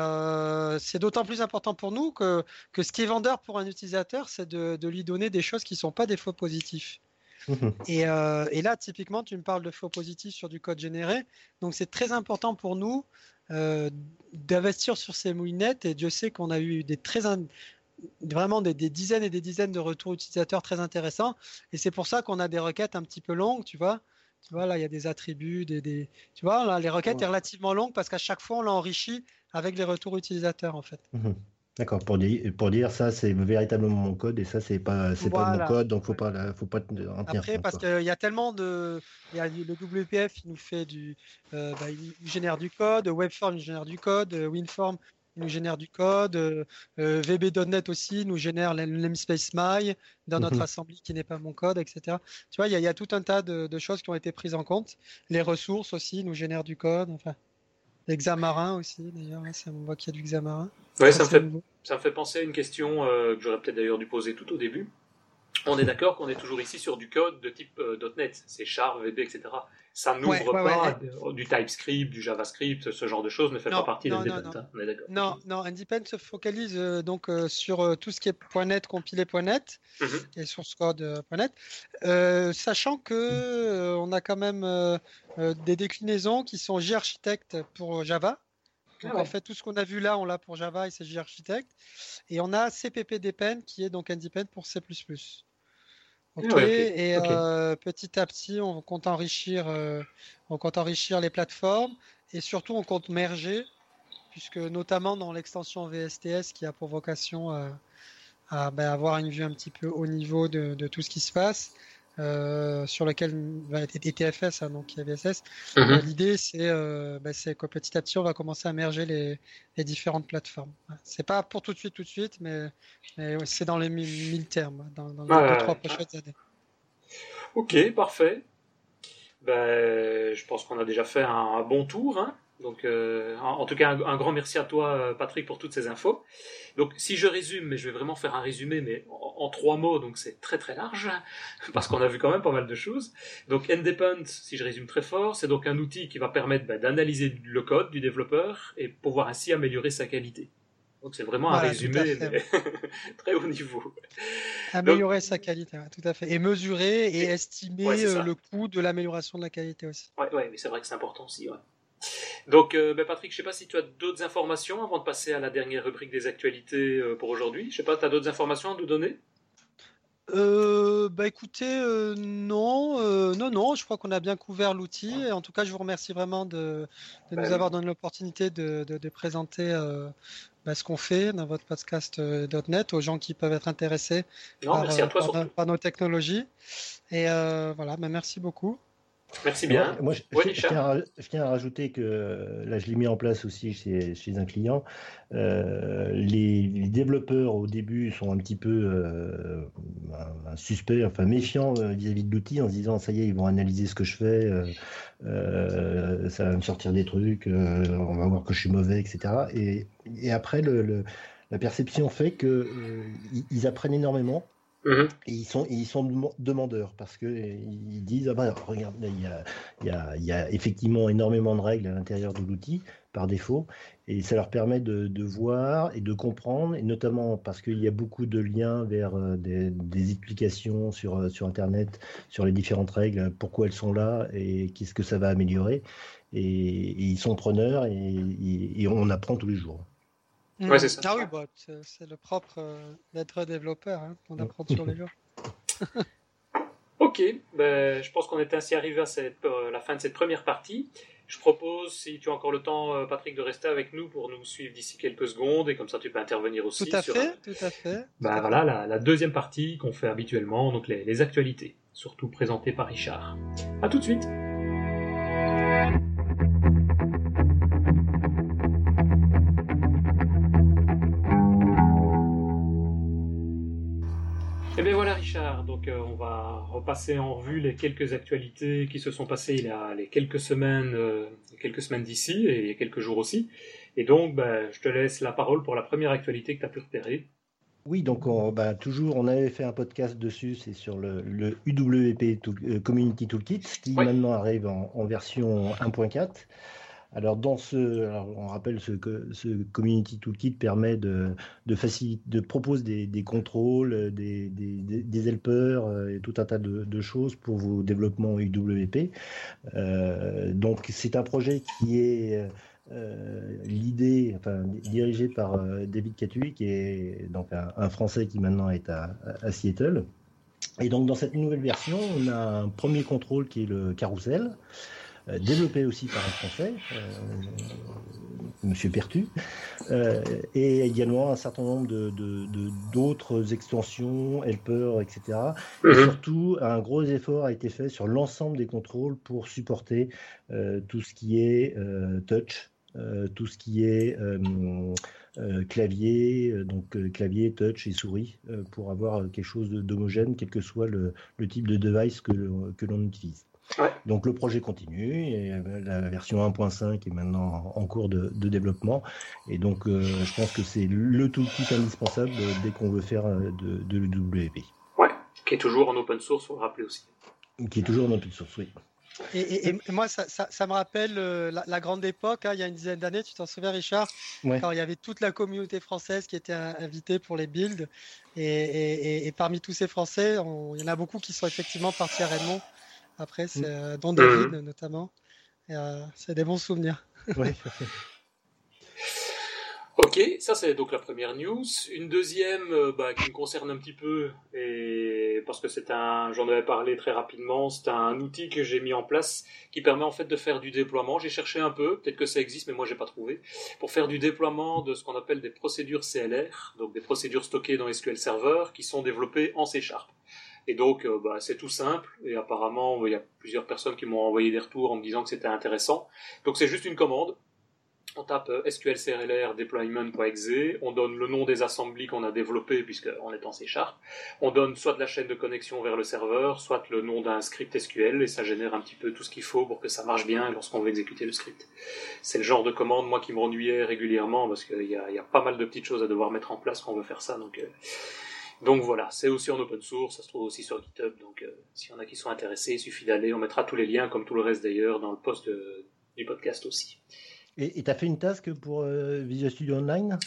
c'est d'autant plus important pour nous que, que ce qui est vendeur pour un utilisateur, c'est de, de lui donner des choses qui ne sont pas des faux positifs. Euh, et, là, typiquement, tu me parles de faux positifs sur du code généré. Donc, c'est très important pour nous euh, d'investir sur ces moulinettes. Et Dieu sait qu'on a eu des très vraiment des, dizaines et des dizaines de retours utilisateurs très intéressants. Et c'est pour ça qu'on a des requêtes un petit peu longues, tu vois. Tu vois, là, il y a des attributs, des, tu vois, là, les requêtes sont relativement longues parce qu'à chaque fois, on l'a enrichi avec les retours utilisateurs, en fait. Mhm. D'accord, pour dire, pour dire ça, c'est véritablement mon code et ça, c'est pas, c'est pas mon code, donc faut pas, faut pas en tenir Après, parce qu'il y a tellement de, il y a le WPF, il nous fait du, euh, bah, il génère du code, Webform, il génère du code, WinForm, il nous génère du code, euh, VB.NET aussi nous génère le namespace my dans notre mhm. assembly qui n'est pas mon code, etc. Tu vois, il y, a, il y, a tout un tas de, de, choses qui ont été prises en compte. Les ressources aussi nous génèrent du code, enfin. L'examarin aussi, d'ailleurs, on voit qu'il y a du Xamarin. Ouais, ça, me fait, ça me fait penser à une question euh, que j'aurais peut-être d'ailleurs dû poser tout au début. On est d'accord qu'on est toujours ici sur du code de type euh, .NET, c'est char, VB, etc. Ça n'ouvre pas du TypeScript, du JavaScript, ce genre de choses ne fait pas partie d'Independent. Hein, non, non, Independent se focalise euh, donc sur tout ce qui est .NET, compilé .NET mhm. et source code .NET, sachant que on a quand même des déclinaisons qui sont JArchitect pour Java. Donc ah en fait, tout ce qu'on a vu là, on l'a pour Java et c'est JArchitect. Et on a CPP qui est donc Independent pour C++. Ok, et euh, petit à petit, on compte enrichir, euh, on compte enrichir les plateformes et surtout on compte merger, puisque notamment dans l'extension VSTS qui a pour vocation à, ben, avoir une vue un petit peu au niveau de, de tout ce qui se passe, euh, sur lequel va être TFS, hein, donc VSS. Mhm. Euh, l'idée, euh, bah, c'est que petit à petit, on va commencer à merger les, différentes plateformes. C'est pas pour tout de suite, tout de suite, mais, c'est dans les mille termes, dans, les trois prochaines années. Ok, parfait. Ben, je pense qu'on a déjà fait un, bon tour. Hein. Donc, euh, en, tout cas, un, grand merci à toi, euh, Patrick, pour toutes ces infos. Donc, si je résume, mais je vais vraiment faire un résumé, mais en, trois mots, donc c'est très très large, parce qu'on a vu quand même pas mal de choses. Donc, Independent, si je résume très fort, c'est donc un outil qui va permettre ben, d'analyser le code du développeur et pouvoir ainsi améliorer sa qualité. Donc c'est vraiment un résumé très haut niveau. Améliorer sa qualité, tout à fait. Et mesurer et, estimer euh, le coût de l'amélioration de la qualité aussi. Oui, ouais, mais c'est vrai que c'est important aussi. Donc, euh, ben, Patrick, je ne sais pas si tu as d'autres informations avant de passer à la dernière rubrique des actualités euh, pour aujourd'hui. Je ne sais pas, tu as d'autres informations à nous donner? Euh, bah écoutez, euh, non, euh, non, non, je crois qu'on a bien couvert l'outil. En tout cas, je vous remercie vraiment de, de nous avoir donné l'opportunité de, de, présenter bah, ce qu'on fait dans votre podcast .NET aux gens qui peuvent être intéressés par, par, nos technologies. Et voilà, bah, merci beaucoup. Merci bien. Moi, je, tiens à, rajouter que là, je l'ai mis en place aussi chez, chez un client. Euh, les, développeurs au début sont un petit peu euh, suspects, enfin méfiants euh, vis-à-vis de l'outil en se disant ça y est, ils vont analyser ce que je fais, ça va me sortir des trucs, on va voir que je suis mauvais, etc. Et, et après, le, la perception fait qu'ils apprennent énormément Mhm. Ils sont, demandeurs parce qu'ils disent ah bah, regarde, il y, a, effectivement énormément de règles à l'intérieur de l'outil par défaut et ça leur permet de, voir et de comprendre, et notamment parce qu'il y a beaucoup de liens vers euh, des, explications sur, euh, sur Internet sur les différentes règles, pourquoi elles sont là et qu'est-ce que ça va améliorer. Et, ils sont preneurs et on apprend tous les jours. Ouais, c'est ça. Ah oui, bah, c'est le propre euh, d'être développeur, hein, on apprend sur les jours. ok, ben, je pense qu'on est ainsi arrivé à cette, euh, la fin de cette première partie. Je propose, si tu as encore le temps, euh, Patrick, de rester avec nous pour nous suivre d'ici quelques secondes et comme ça tu peux intervenir aussi. Tout à fait, tout à fait. Ben, voilà, la, la, deuxième partie qu'on fait habituellement, donc les, les actualités, surtout présentées par Richard. À tout de suite. On va repasser en revue les quelques actualités qui se sont passées il y a les quelques semaines, euh, quelques semaines d'ici et il y a quelques jours aussi. Et donc ben, je te laisse la parole pour la première actualité que tu as pu repérer. Oui, donc on, bah, toujours, on avait fait un podcast dessus, c'est sur le, le UWP euh, Community Toolkit, qui maintenant arrive en, en version 1.4. Alors, dans ce, on rappelle ce que ce Community Toolkit permet de, de, propose des, contrôles, des, helpers euh, et tout un tas de, choses pour vos développements UWP. Euh, donc, c'est un projet qui est euh, l'idée, enfin, dirigé par euh, David Catui, qui est donc un, un, Français qui maintenant est à, à Seattle. Et donc, dans cette nouvelle version, on a un premier contrôle qui est le carrousel. Euh, développé aussi par un Français, euh, Monsieur Pertu, euh, et également un certain nombre de, d'autres extensions, helper, etc. Et mhm. surtout, un gros effort a été fait sur l'ensemble des contrôles pour supporter tout ce qui est touch, tout ce qui est clavier, donc clavier, touch et souris, pour avoir quelque chose d'homogène, quel que soit le, type de device que, que l'on utilise. Donc le projet continue et euh, la version 1.5 est maintenant en cours de, développement et donc euh, je pense que c'est le toolkit indispensable dès qu'on veut faire euh, de, de l'UWP. Ouais, qui est toujours en open source, faut le rappeler aussi. Qui est toujours en open source, oui. Et, moi, ça, ça, me rappelle la, grande époque, hein, il y a une dizaine d'années, tu t'en souviens, Richard, quand il y avait toute la communauté française qui était invitée pour les builds. Et, parmi tous ces Français, il y en a beaucoup qui sont effectivement partis à Raymond après, c'est euh, Don David mhm. notamment. Euh, c'est des bons souvenirs. ok, ça c'est donc la première news. Une deuxième euh, bah, qui me concerne un petit peu, et parce que c'est un, j'en avais parlé très rapidement, c'est un outil que j'ai mis en place qui permet en fait de faire du déploiement. J'ai cherché un peu, peut-être que ça existe, mais moi j'ai pas trouvé, pour faire du déploiement de ce qu'on appelle des procédures CLR, donc des procédures stockées dans SQL Server qui sont développées en C Sharp. Et donc, euh, bah, c'est tout simple. Et apparemment, il y a plusieurs personnes qui m'ont envoyé des retours en me disant que c'était intéressant. Donc, c'est juste une commande. On tape euh, SQL deployment.exe, on donne le nom des assemblées qu'on a développées puisqu'on est en C Sharp, on donne soit la chaîne de connexion vers le serveur, soit le nom d'un script SQL et ça génère un petit peu tout ce qu'il faut pour que ça marche bien lorsqu'on veut exécuter le script. C'est le genre de commande moi qui m'ennuyait régulièrement parce qu'il y, a, pas mal de petites choses à devoir mettre en place quand on veut faire ça donc euh, donc voilà, c'est aussi en open source, ça se trouve aussi sur GitHub, donc euh, s'il y en a qui sont intéressés, il suffit d'aller, on mettra tous les liens, comme tout le reste d'ailleurs, dans le post du podcast aussi. Et tu as fait une task pour Visual Studio Online?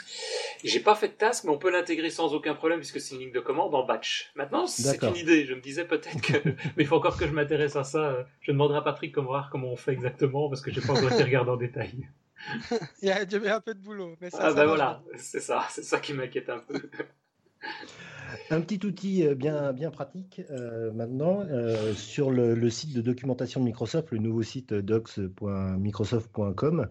J'ai pas fait de task, mais on peut l'intégrer sans aucun problème puisque c'est une ligne de commande en batch. Maintenant, c'est une idée. Je me disais peut-être que, mais il faut encore que je m'intéresse à ça. Je demanderai à Patrick comment voir comment on fait exactement parce que j'ai pas encore été regardé en détail. il y a un peu de boulot. Mais ça, ah ben voilà, c'est ça, c'est ça qui m'inquiète un peu. Un petit outil euh, bien, pratique euh, maintenant euh, sur le, site de documentation de Microsoft, le nouveau site docs.microsoft.com,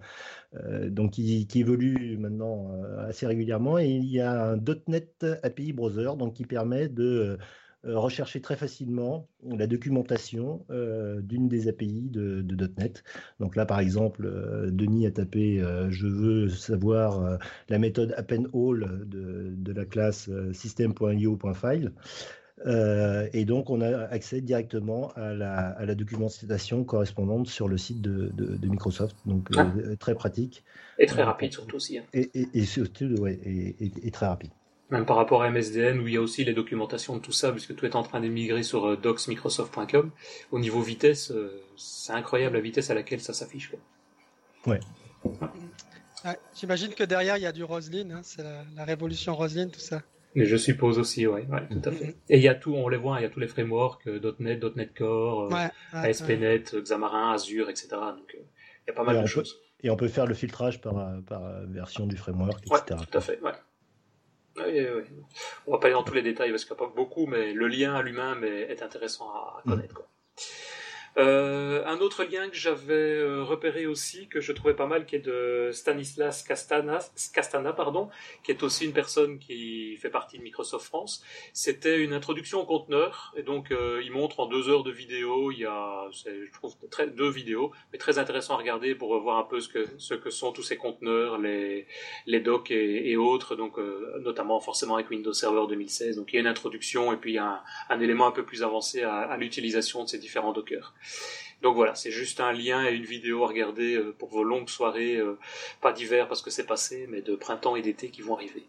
donc qui, évolue maintenant assez régulièrement. Et il y a un .NET API Browser donc qui permet de rechercher très facilement la documentation euh, d'une des API de, .NET. Donc là, par exemple, euh, Denis a tapé je veux savoir la méthode appendAll de, de la classe system.io.file. et donc, on a accès directement à la, documentation correspondante sur le site de, Microsoft. Donc, ah. très pratique. Et très rapide, surtout aussi. Hein. Et, surtout, ouais, et, très rapide même par rapport à MSDN où il y a aussi les documentations de tout ça, puisque tout est en train d'émigrer sur euh, docsmicrosoft.com. Au niveau vitesse, euh, c'est incroyable la vitesse à laquelle ça s'affiche. Ouais. J'imagine que derrière il y a du Roslyn, hein, c'est la, révolution Roslyn, tout ça. Mais je suppose aussi, oui, ouais, tout à fait. Et il y a tout, on les voit, il y a tous les frameworks, euh, .NET, .NET Core, ASP.NET, Xamarin, Azure, etc. Donc il y a pas mal de choses. Et on peut faire le filtrage par, par version du framework, etc. Ouais, tout à fait, ouais. Oui, oui. On va pas aller dans tous les détails parce qu'il n'y a pas beaucoup, mais le lien à lui-même est, intéressant à connaître. Quoi. Euh, un autre lien que j'avais euh, repéré aussi, que je trouvais pas mal, qui est de Stanislas Castana, Castana pardon, qui est aussi une personne qui fait partie de Microsoft France. C'était une introduction au conteneur, et donc euh, il montre en deux heures de vidéo, il y a, je trouve, deux vidéos, mais très intéressant à regarder pour voir un peu ce que, ce que sont tous ces conteneurs, les, les docs et, autres, donc notamment forcément avec Windows Server 2016. Donc il y a une introduction et puis un, un élément un peu plus avancé à, à l'utilisation de ces différents dockers. Donc voilà, c'est juste un lien et une vidéo à regarder euh, pour vos longues soirées, euh, pas d'hiver parce que c'est passé, mais de printemps et d'été qui vont arriver,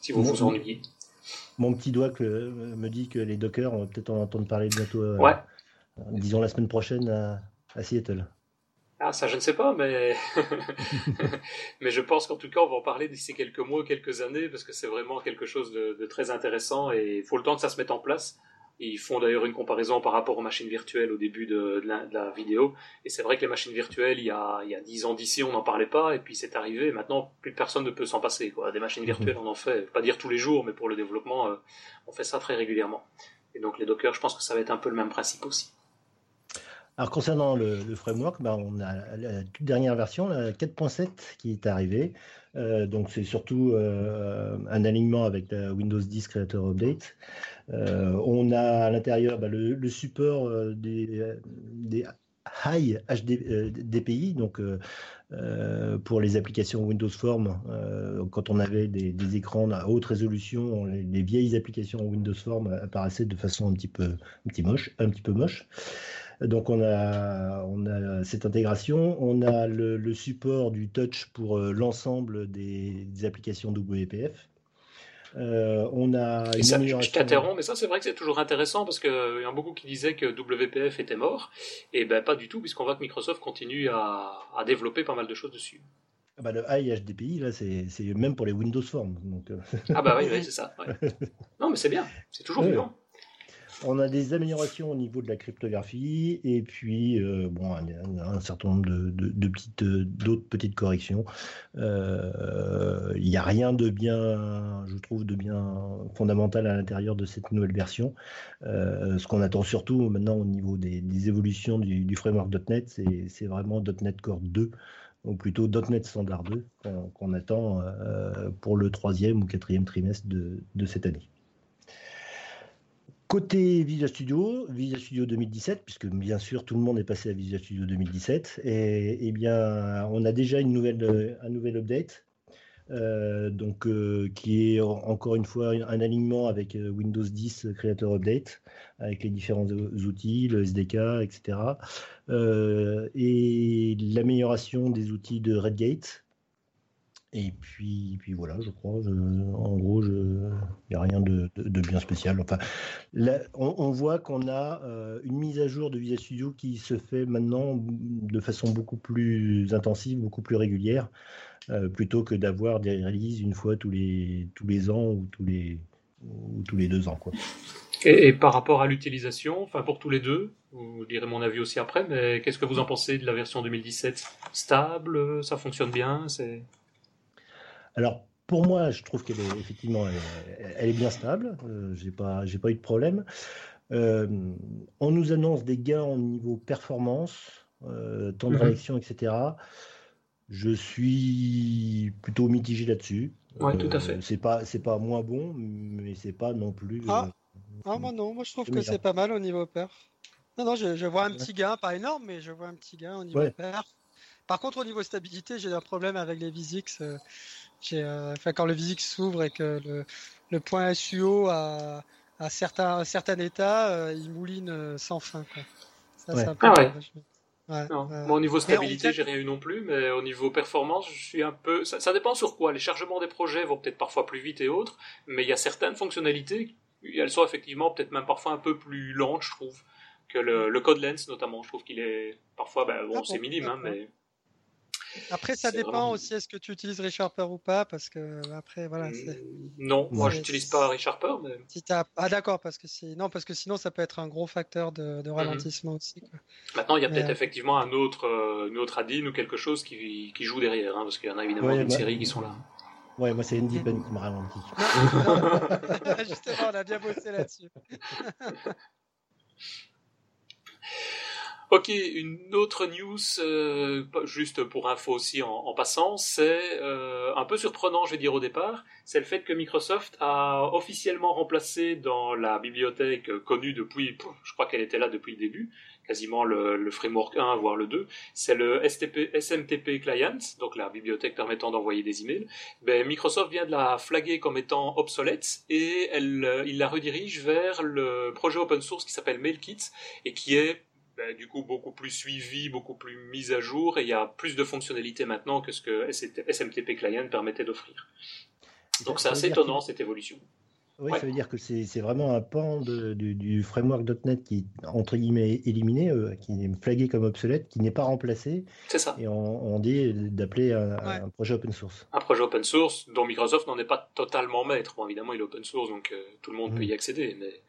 si vous vous ennuyez. Mon petit doigt me dit que les Dockers, on va peut-être en entendre parler bientôt, euh, ouais. disons la semaine prochaine à, Seattle. Ah, ça, je ne sais pas, mais, mais je pense qu'en tout cas, on va en parler d'ici quelques mois, quelques années, parce que c'est vraiment quelque chose de, de très intéressant et il faut le temps que ça se mette en place. Ils font d'ailleurs une comparaison par rapport aux machines virtuelles au début de, la, vidéo. Et c'est vrai que les machines virtuelles, il y a, il y a 10 ans d'ici, on n'en parlait pas, et puis c'est arrivé. Et maintenant, plus personne ne peut s'en passer. Quoi. Des machines virtuelles, on en fait, pas dire tous les jours, mais pour le développement, euh, on fait ça très régulièrement. Et donc les Docker, je pense que ça va être un peu le même principe aussi. Alors concernant le, framework, ben, on a la toute dernière version, la 4.7, qui est arrivée. Euh, donc c'est surtout euh, un alignement avec la Windows 10 Creator Update. Euh, on a à l'intérieur ben, le, support des, des high HD, DPI, donc pour les applications Windows Form, quand on avait des, écrans à haute résolution, les, vieilles applications Windows Form apparaissaient de façon un petit peu, un petit moche, un petit peu moche. Donc on a, on a cette intégration, on a le, support du touch pour euh, l'ensemble des, applications WPF. Euh, on a Je t'interromps, mais ça c'est vrai que c'est toujours intéressant parce qu'il y en a beaucoup qui disaient que WPF était mort, et ben pas du tout puisqu'on voit que Microsoft continue à, développer pas mal de choses dessus. Ah bah, le HDPI, là, c'est même pour les Windows Form. Donc... Euh. ah bah oui, c'est ça. Non, mais c'est bien, c'est toujours vivant. On a des améliorations au niveau de la cryptographie et puis euh, bon, un, certain nombre de, petites, d'autres petites corrections. Euh, il n'y a rien de bien, je trouve, de bien fondamental à l'intérieur de cette nouvelle version. Euh, ce qu'on attend surtout maintenant au niveau des, évolutions du, framework .NET, c'est, vraiment .NET Core 2 ou plutôt .NET Standard 2 qu'on, attend pour le troisième ou quatrième trimestre de cette année. Côté Visual Studio, Visual Studio 2017, puisque bien sûr tout le monde est passé à Visual Studio 2017, et, eh bien on a déjà une nouvelle, un nouvel update, euh, donc euh, qui est encore une fois un alignement avec euh, Windows 10 Creator Update, avec les différents outils, le SDK, etc. et l'amélioration des outils de Redgate, Et puis, puis voilà, je crois. en gros, il n'y a rien de, bien spécial. Enfin, on, voit qu'on a euh, une mise à jour de Visual Studio qui se fait maintenant de façon beaucoup plus intensive, beaucoup plus régulière, euh, plutôt que d'avoir des releases une fois tous les, tous les ans ou tous les, ou tous les deux ans. Quoi. Et, par rapport à l'utilisation, enfin pour tous les deux, vous direz mon avis aussi après, mais qu'est-ce que vous en pensez de la version 2017 Stable Ça fonctionne bien c'est... Alors, pour moi, je trouve qu'elle est effectivement, elle, est bien stable. Euh, j'ai pas, j'ai pas eu de problème. Euh, on nous annonce des gains au niveau performance, euh, temps de mhm. réaction, etc. Je suis plutôt mitigé là-dessus. Oui, tout à fait. C'est pas, c'est pas moins bon, mais c'est pas non plus. Ah. ah, moi non, moi je trouve que c'est pas mal au niveau perf. Non, non, je, vois un petit gain, pas énorme, mais je vois un petit gain au niveau perf. Par contre, au niveau stabilité, j'ai un problème avec les Visix. Euh, enfin, quand le physique s'ouvre et que le, le point SUO a, a certains, un certain état, euh, il mouline euh, sans fin. Quoi. Ça, ouais. ah ouais. Ouais, Moi, au niveau stabilité, j'ai rien eu non plus, mais au niveau performance, je suis un peu. Ça, ça, dépend sur quoi. Les chargements des projets vont peut-être parfois plus vite et autres, mais il y a certaines fonctionnalités, elles sont effectivement peut-être même parfois un peu plus lentes, je trouve, que le, le code lens notamment. Je trouve qu'il est parfois, ben, bon, ah c'est minime, hein, mais après, ça dépend aussi est-ce que tu utilises ReSharper ou pas, parce que après, voilà. Mmh, non, moi j'utilise pas ReSharper, mais. Si ah d'accord, parce que non, parce que sinon ça peut être un gros facteur de, mmh ralentissement aussi. Maintenant, il y a peut-être effectivement un autre, euh, une autre add ou quelque chose qui, qui joue derrière, hein, parce qu'il y en a évidemment une bah série qui sont là. Ouais, moi c'est Independent qui me ralentit. Justement, on a bien bossé là-dessus. Ok, une autre news, euh, juste pour info aussi en, passant, c'est euh, un peu surprenant, je vais dire au départ, c'est le fait que Microsoft a officiellement remplacé dans la bibliothèque connue depuis, je crois qu'elle était là depuis le début, quasiment le, framework 1, voire le 2, c'est le SMTP Client, donc la bibliothèque permettant d'envoyer des emails. Ben, Microsoft vient de la flaguer comme étant obsolète et elle, il la redirige vers le projet open source qui s'appelle MailKit et qui est ben, du coup beaucoup plus suivi, beaucoup plus mis à jour, et il y a plus de fonctionnalités maintenant que ce que SMTP Client permettait d'offrir. Donc c'est assez étonnant cette évolution. Oui, ça veut dire que c'est vraiment un pan du, framework.NET qui est entre guillemets éliminé, euh, qui est flagué comme obsolète, qui n'est pas remplacé. C'est ça. Et on, dit d'appeler un, projet open source. Un projet open source dont Microsoft n'en est pas totalement maître. Bon, évidemment, il est open source, donc euh, tout le monde mmh. peut y accéder, mais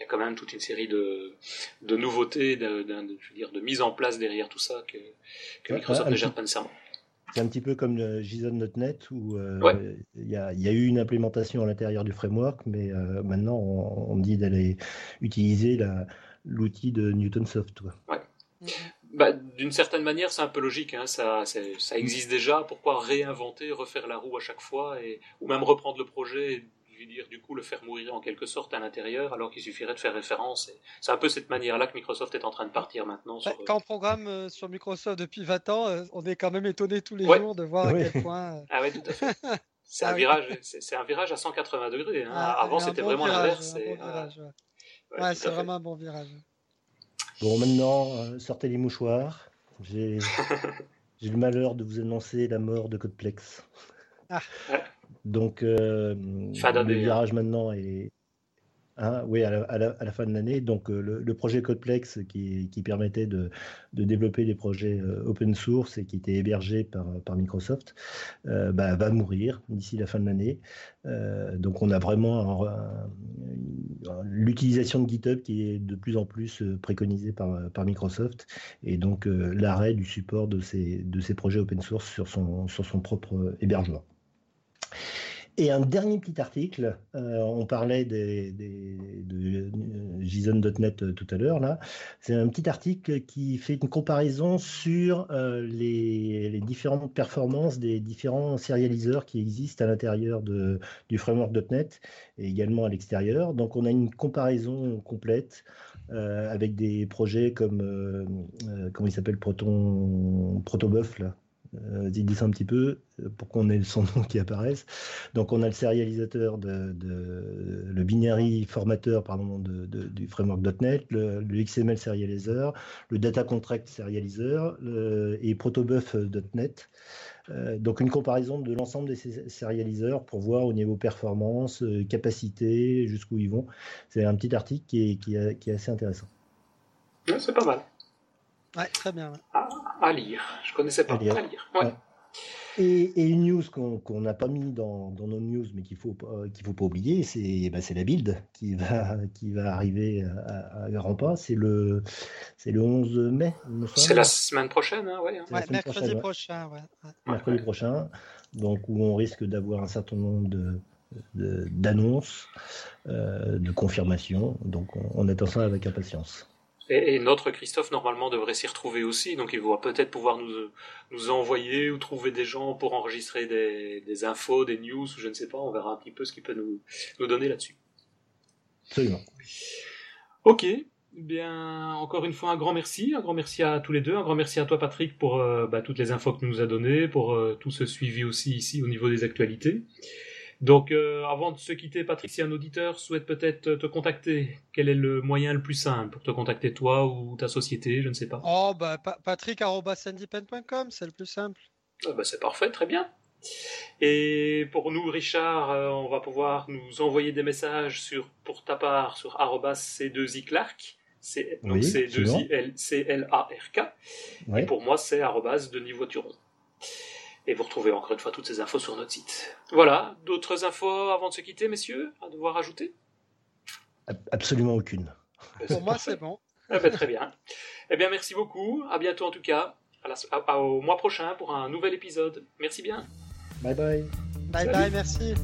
il y a quand même toute une série de, de nouveautés, de, de, je veux dire, de mise en place derrière tout ça que, que Microsoft ne gère pas nécessairement. C'est un petit peu comme le JSON.NET où euh, il y, a, y, a, eu une implémentation à l'intérieur du framework, mais euh, maintenant on, dit d'aller utiliser l'outil de Newtonsoft. Ouais. Mm-hmm. Bah, D'une certaine manière, c'est un peu logique. Hein. Ça, ça existe déjà. Pourquoi réinventer, refaire la roue à chaque fois, et, ou même reprendre le projet dire, du coup, le faire mourir en quelque sorte à l'intérieur, alors qu'il suffirait de faire référence. C'est un peu cette manière-là que Microsoft est en train de partir maintenant. Bah, quand on programme euh, sur Microsoft depuis 20 ans, euh, on est quand même étonné tous les jours de voir à quel point. Euh, ah ouais, tout à fait. C'est un, ah virage, c'est un virage à 180 degrés. Hein. Ah, Avant, c'était vraiment l'inverse. ouais, c'est vraiment un bon virage. Bon, maintenant, sortez les mouchoirs. J'ai le malheur de vous annoncer la mort de Codeplex. Ah. Donc, euh, le virage maintenant est. Hein, oui, à la, fin de l'année. Donc, euh, le, projet Codeplex qui, qui permettait de, de, développer des projets euh, open source et qui était hébergé par, par Microsoft bah, va mourir d'ici la fin de l'année. donc, on a vraiment l'utilisation de GitHub qui est de plus en plus préconisée par, par Microsoft et donc l'arrêt du support de ces, de ces projets open source sur son, sur son propre hébergement. Et un dernier petit article, euh, on parlait de JSON.NET euh, tout à l'heure, là. C'est un petit article qui fait une comparaison sur euh, les, différentes performances des différents serialiseurs qui existent à l'intérieur du framework.NET et également à l'extérieur. Donc on a une comparaison complète avec des projets comme, comment il s'appelle, Proton, Protobuf, là, euh, dis ça un petit peu euh, pour qu'on ait son nom qui apparaisse. Donc on a le serialisateur de, le binary formateur pardon de, du framework.NET, le, XML serializer, le data contract serializer et protobuf.NET. donc une comparaison de l'ensemble des sérialiseurs pour voir au niveau performance, capacité, jusqu'où ils vont. C'est un petit article qui est, qui est, assez intéressant. c'est pas mal. Ouais, très bien. À, lire. Je connaissais pas. À lire. Ouais. Et, une news qu'on n'a pas mis dans, nos news, mais qu'il faut qu'il faut pas oublier, c'est bah, la build qui va qui va arriver à, à grands pas. C'est le c'est le 11 mai. C'est la semaine prochaine, hein, ouais. Hein. mercredi prochain, Mercredi prochain, donc où on risque d'avoir un certain nombre de d'annonces, euh, de confirmations. Donc on, on attend ça avec impatience. Et, notre Christophe, normalement, devrait s'y retrouver aussi. Donc, il va peut-être pouvoir nous, nous envoyer ou trouver des gens pour enregistrer des, des infos, des news, ou je ne sais pas. On verra un petit peu ce qu'il peut nous, nous donner là-dessus. Absolument. Ok. Bien, encore une fois, un grand merci. Un grand merci à tous les deux. Un grand merci à toi, Patrick, pour euh, bah, toutes les infos que tu nous as données, pour euh, tout ce suivi aussi ici au niveau des actualités. Donc, euh, avant de se quitter, Patrick, si un auditeur souhaite peut-être te contacter, quel est le moyen le plus simple pour te contacter toi ou ta société, je ne sais pas. Oh, bah, patrick.sandipen.com, c'est le plus simple. Ah, bah, c'est parfait, très bien. Et pour nous, Richard, euh, on va pouvoir nous envoyer des messages sur, pour ta part sur c2iclark. C'est donc C2I-L-C-L-A-R-K. Et pour moi, c'est Denis Voituron. Et vous retrouvez encore une fois toutes ces infos sur notre site. Voilà, d'autres infos avant de se quitter, messieurs, à devoir ajouter? Absolument aucune. Pour moi, c'est bon. Eh ben, très bien. Eh bien, merci beaucoup. À bientôt en tout cas. au mois prochain pour un nouvel épisode. Merci bien. Bye bye. Bye bye, merci.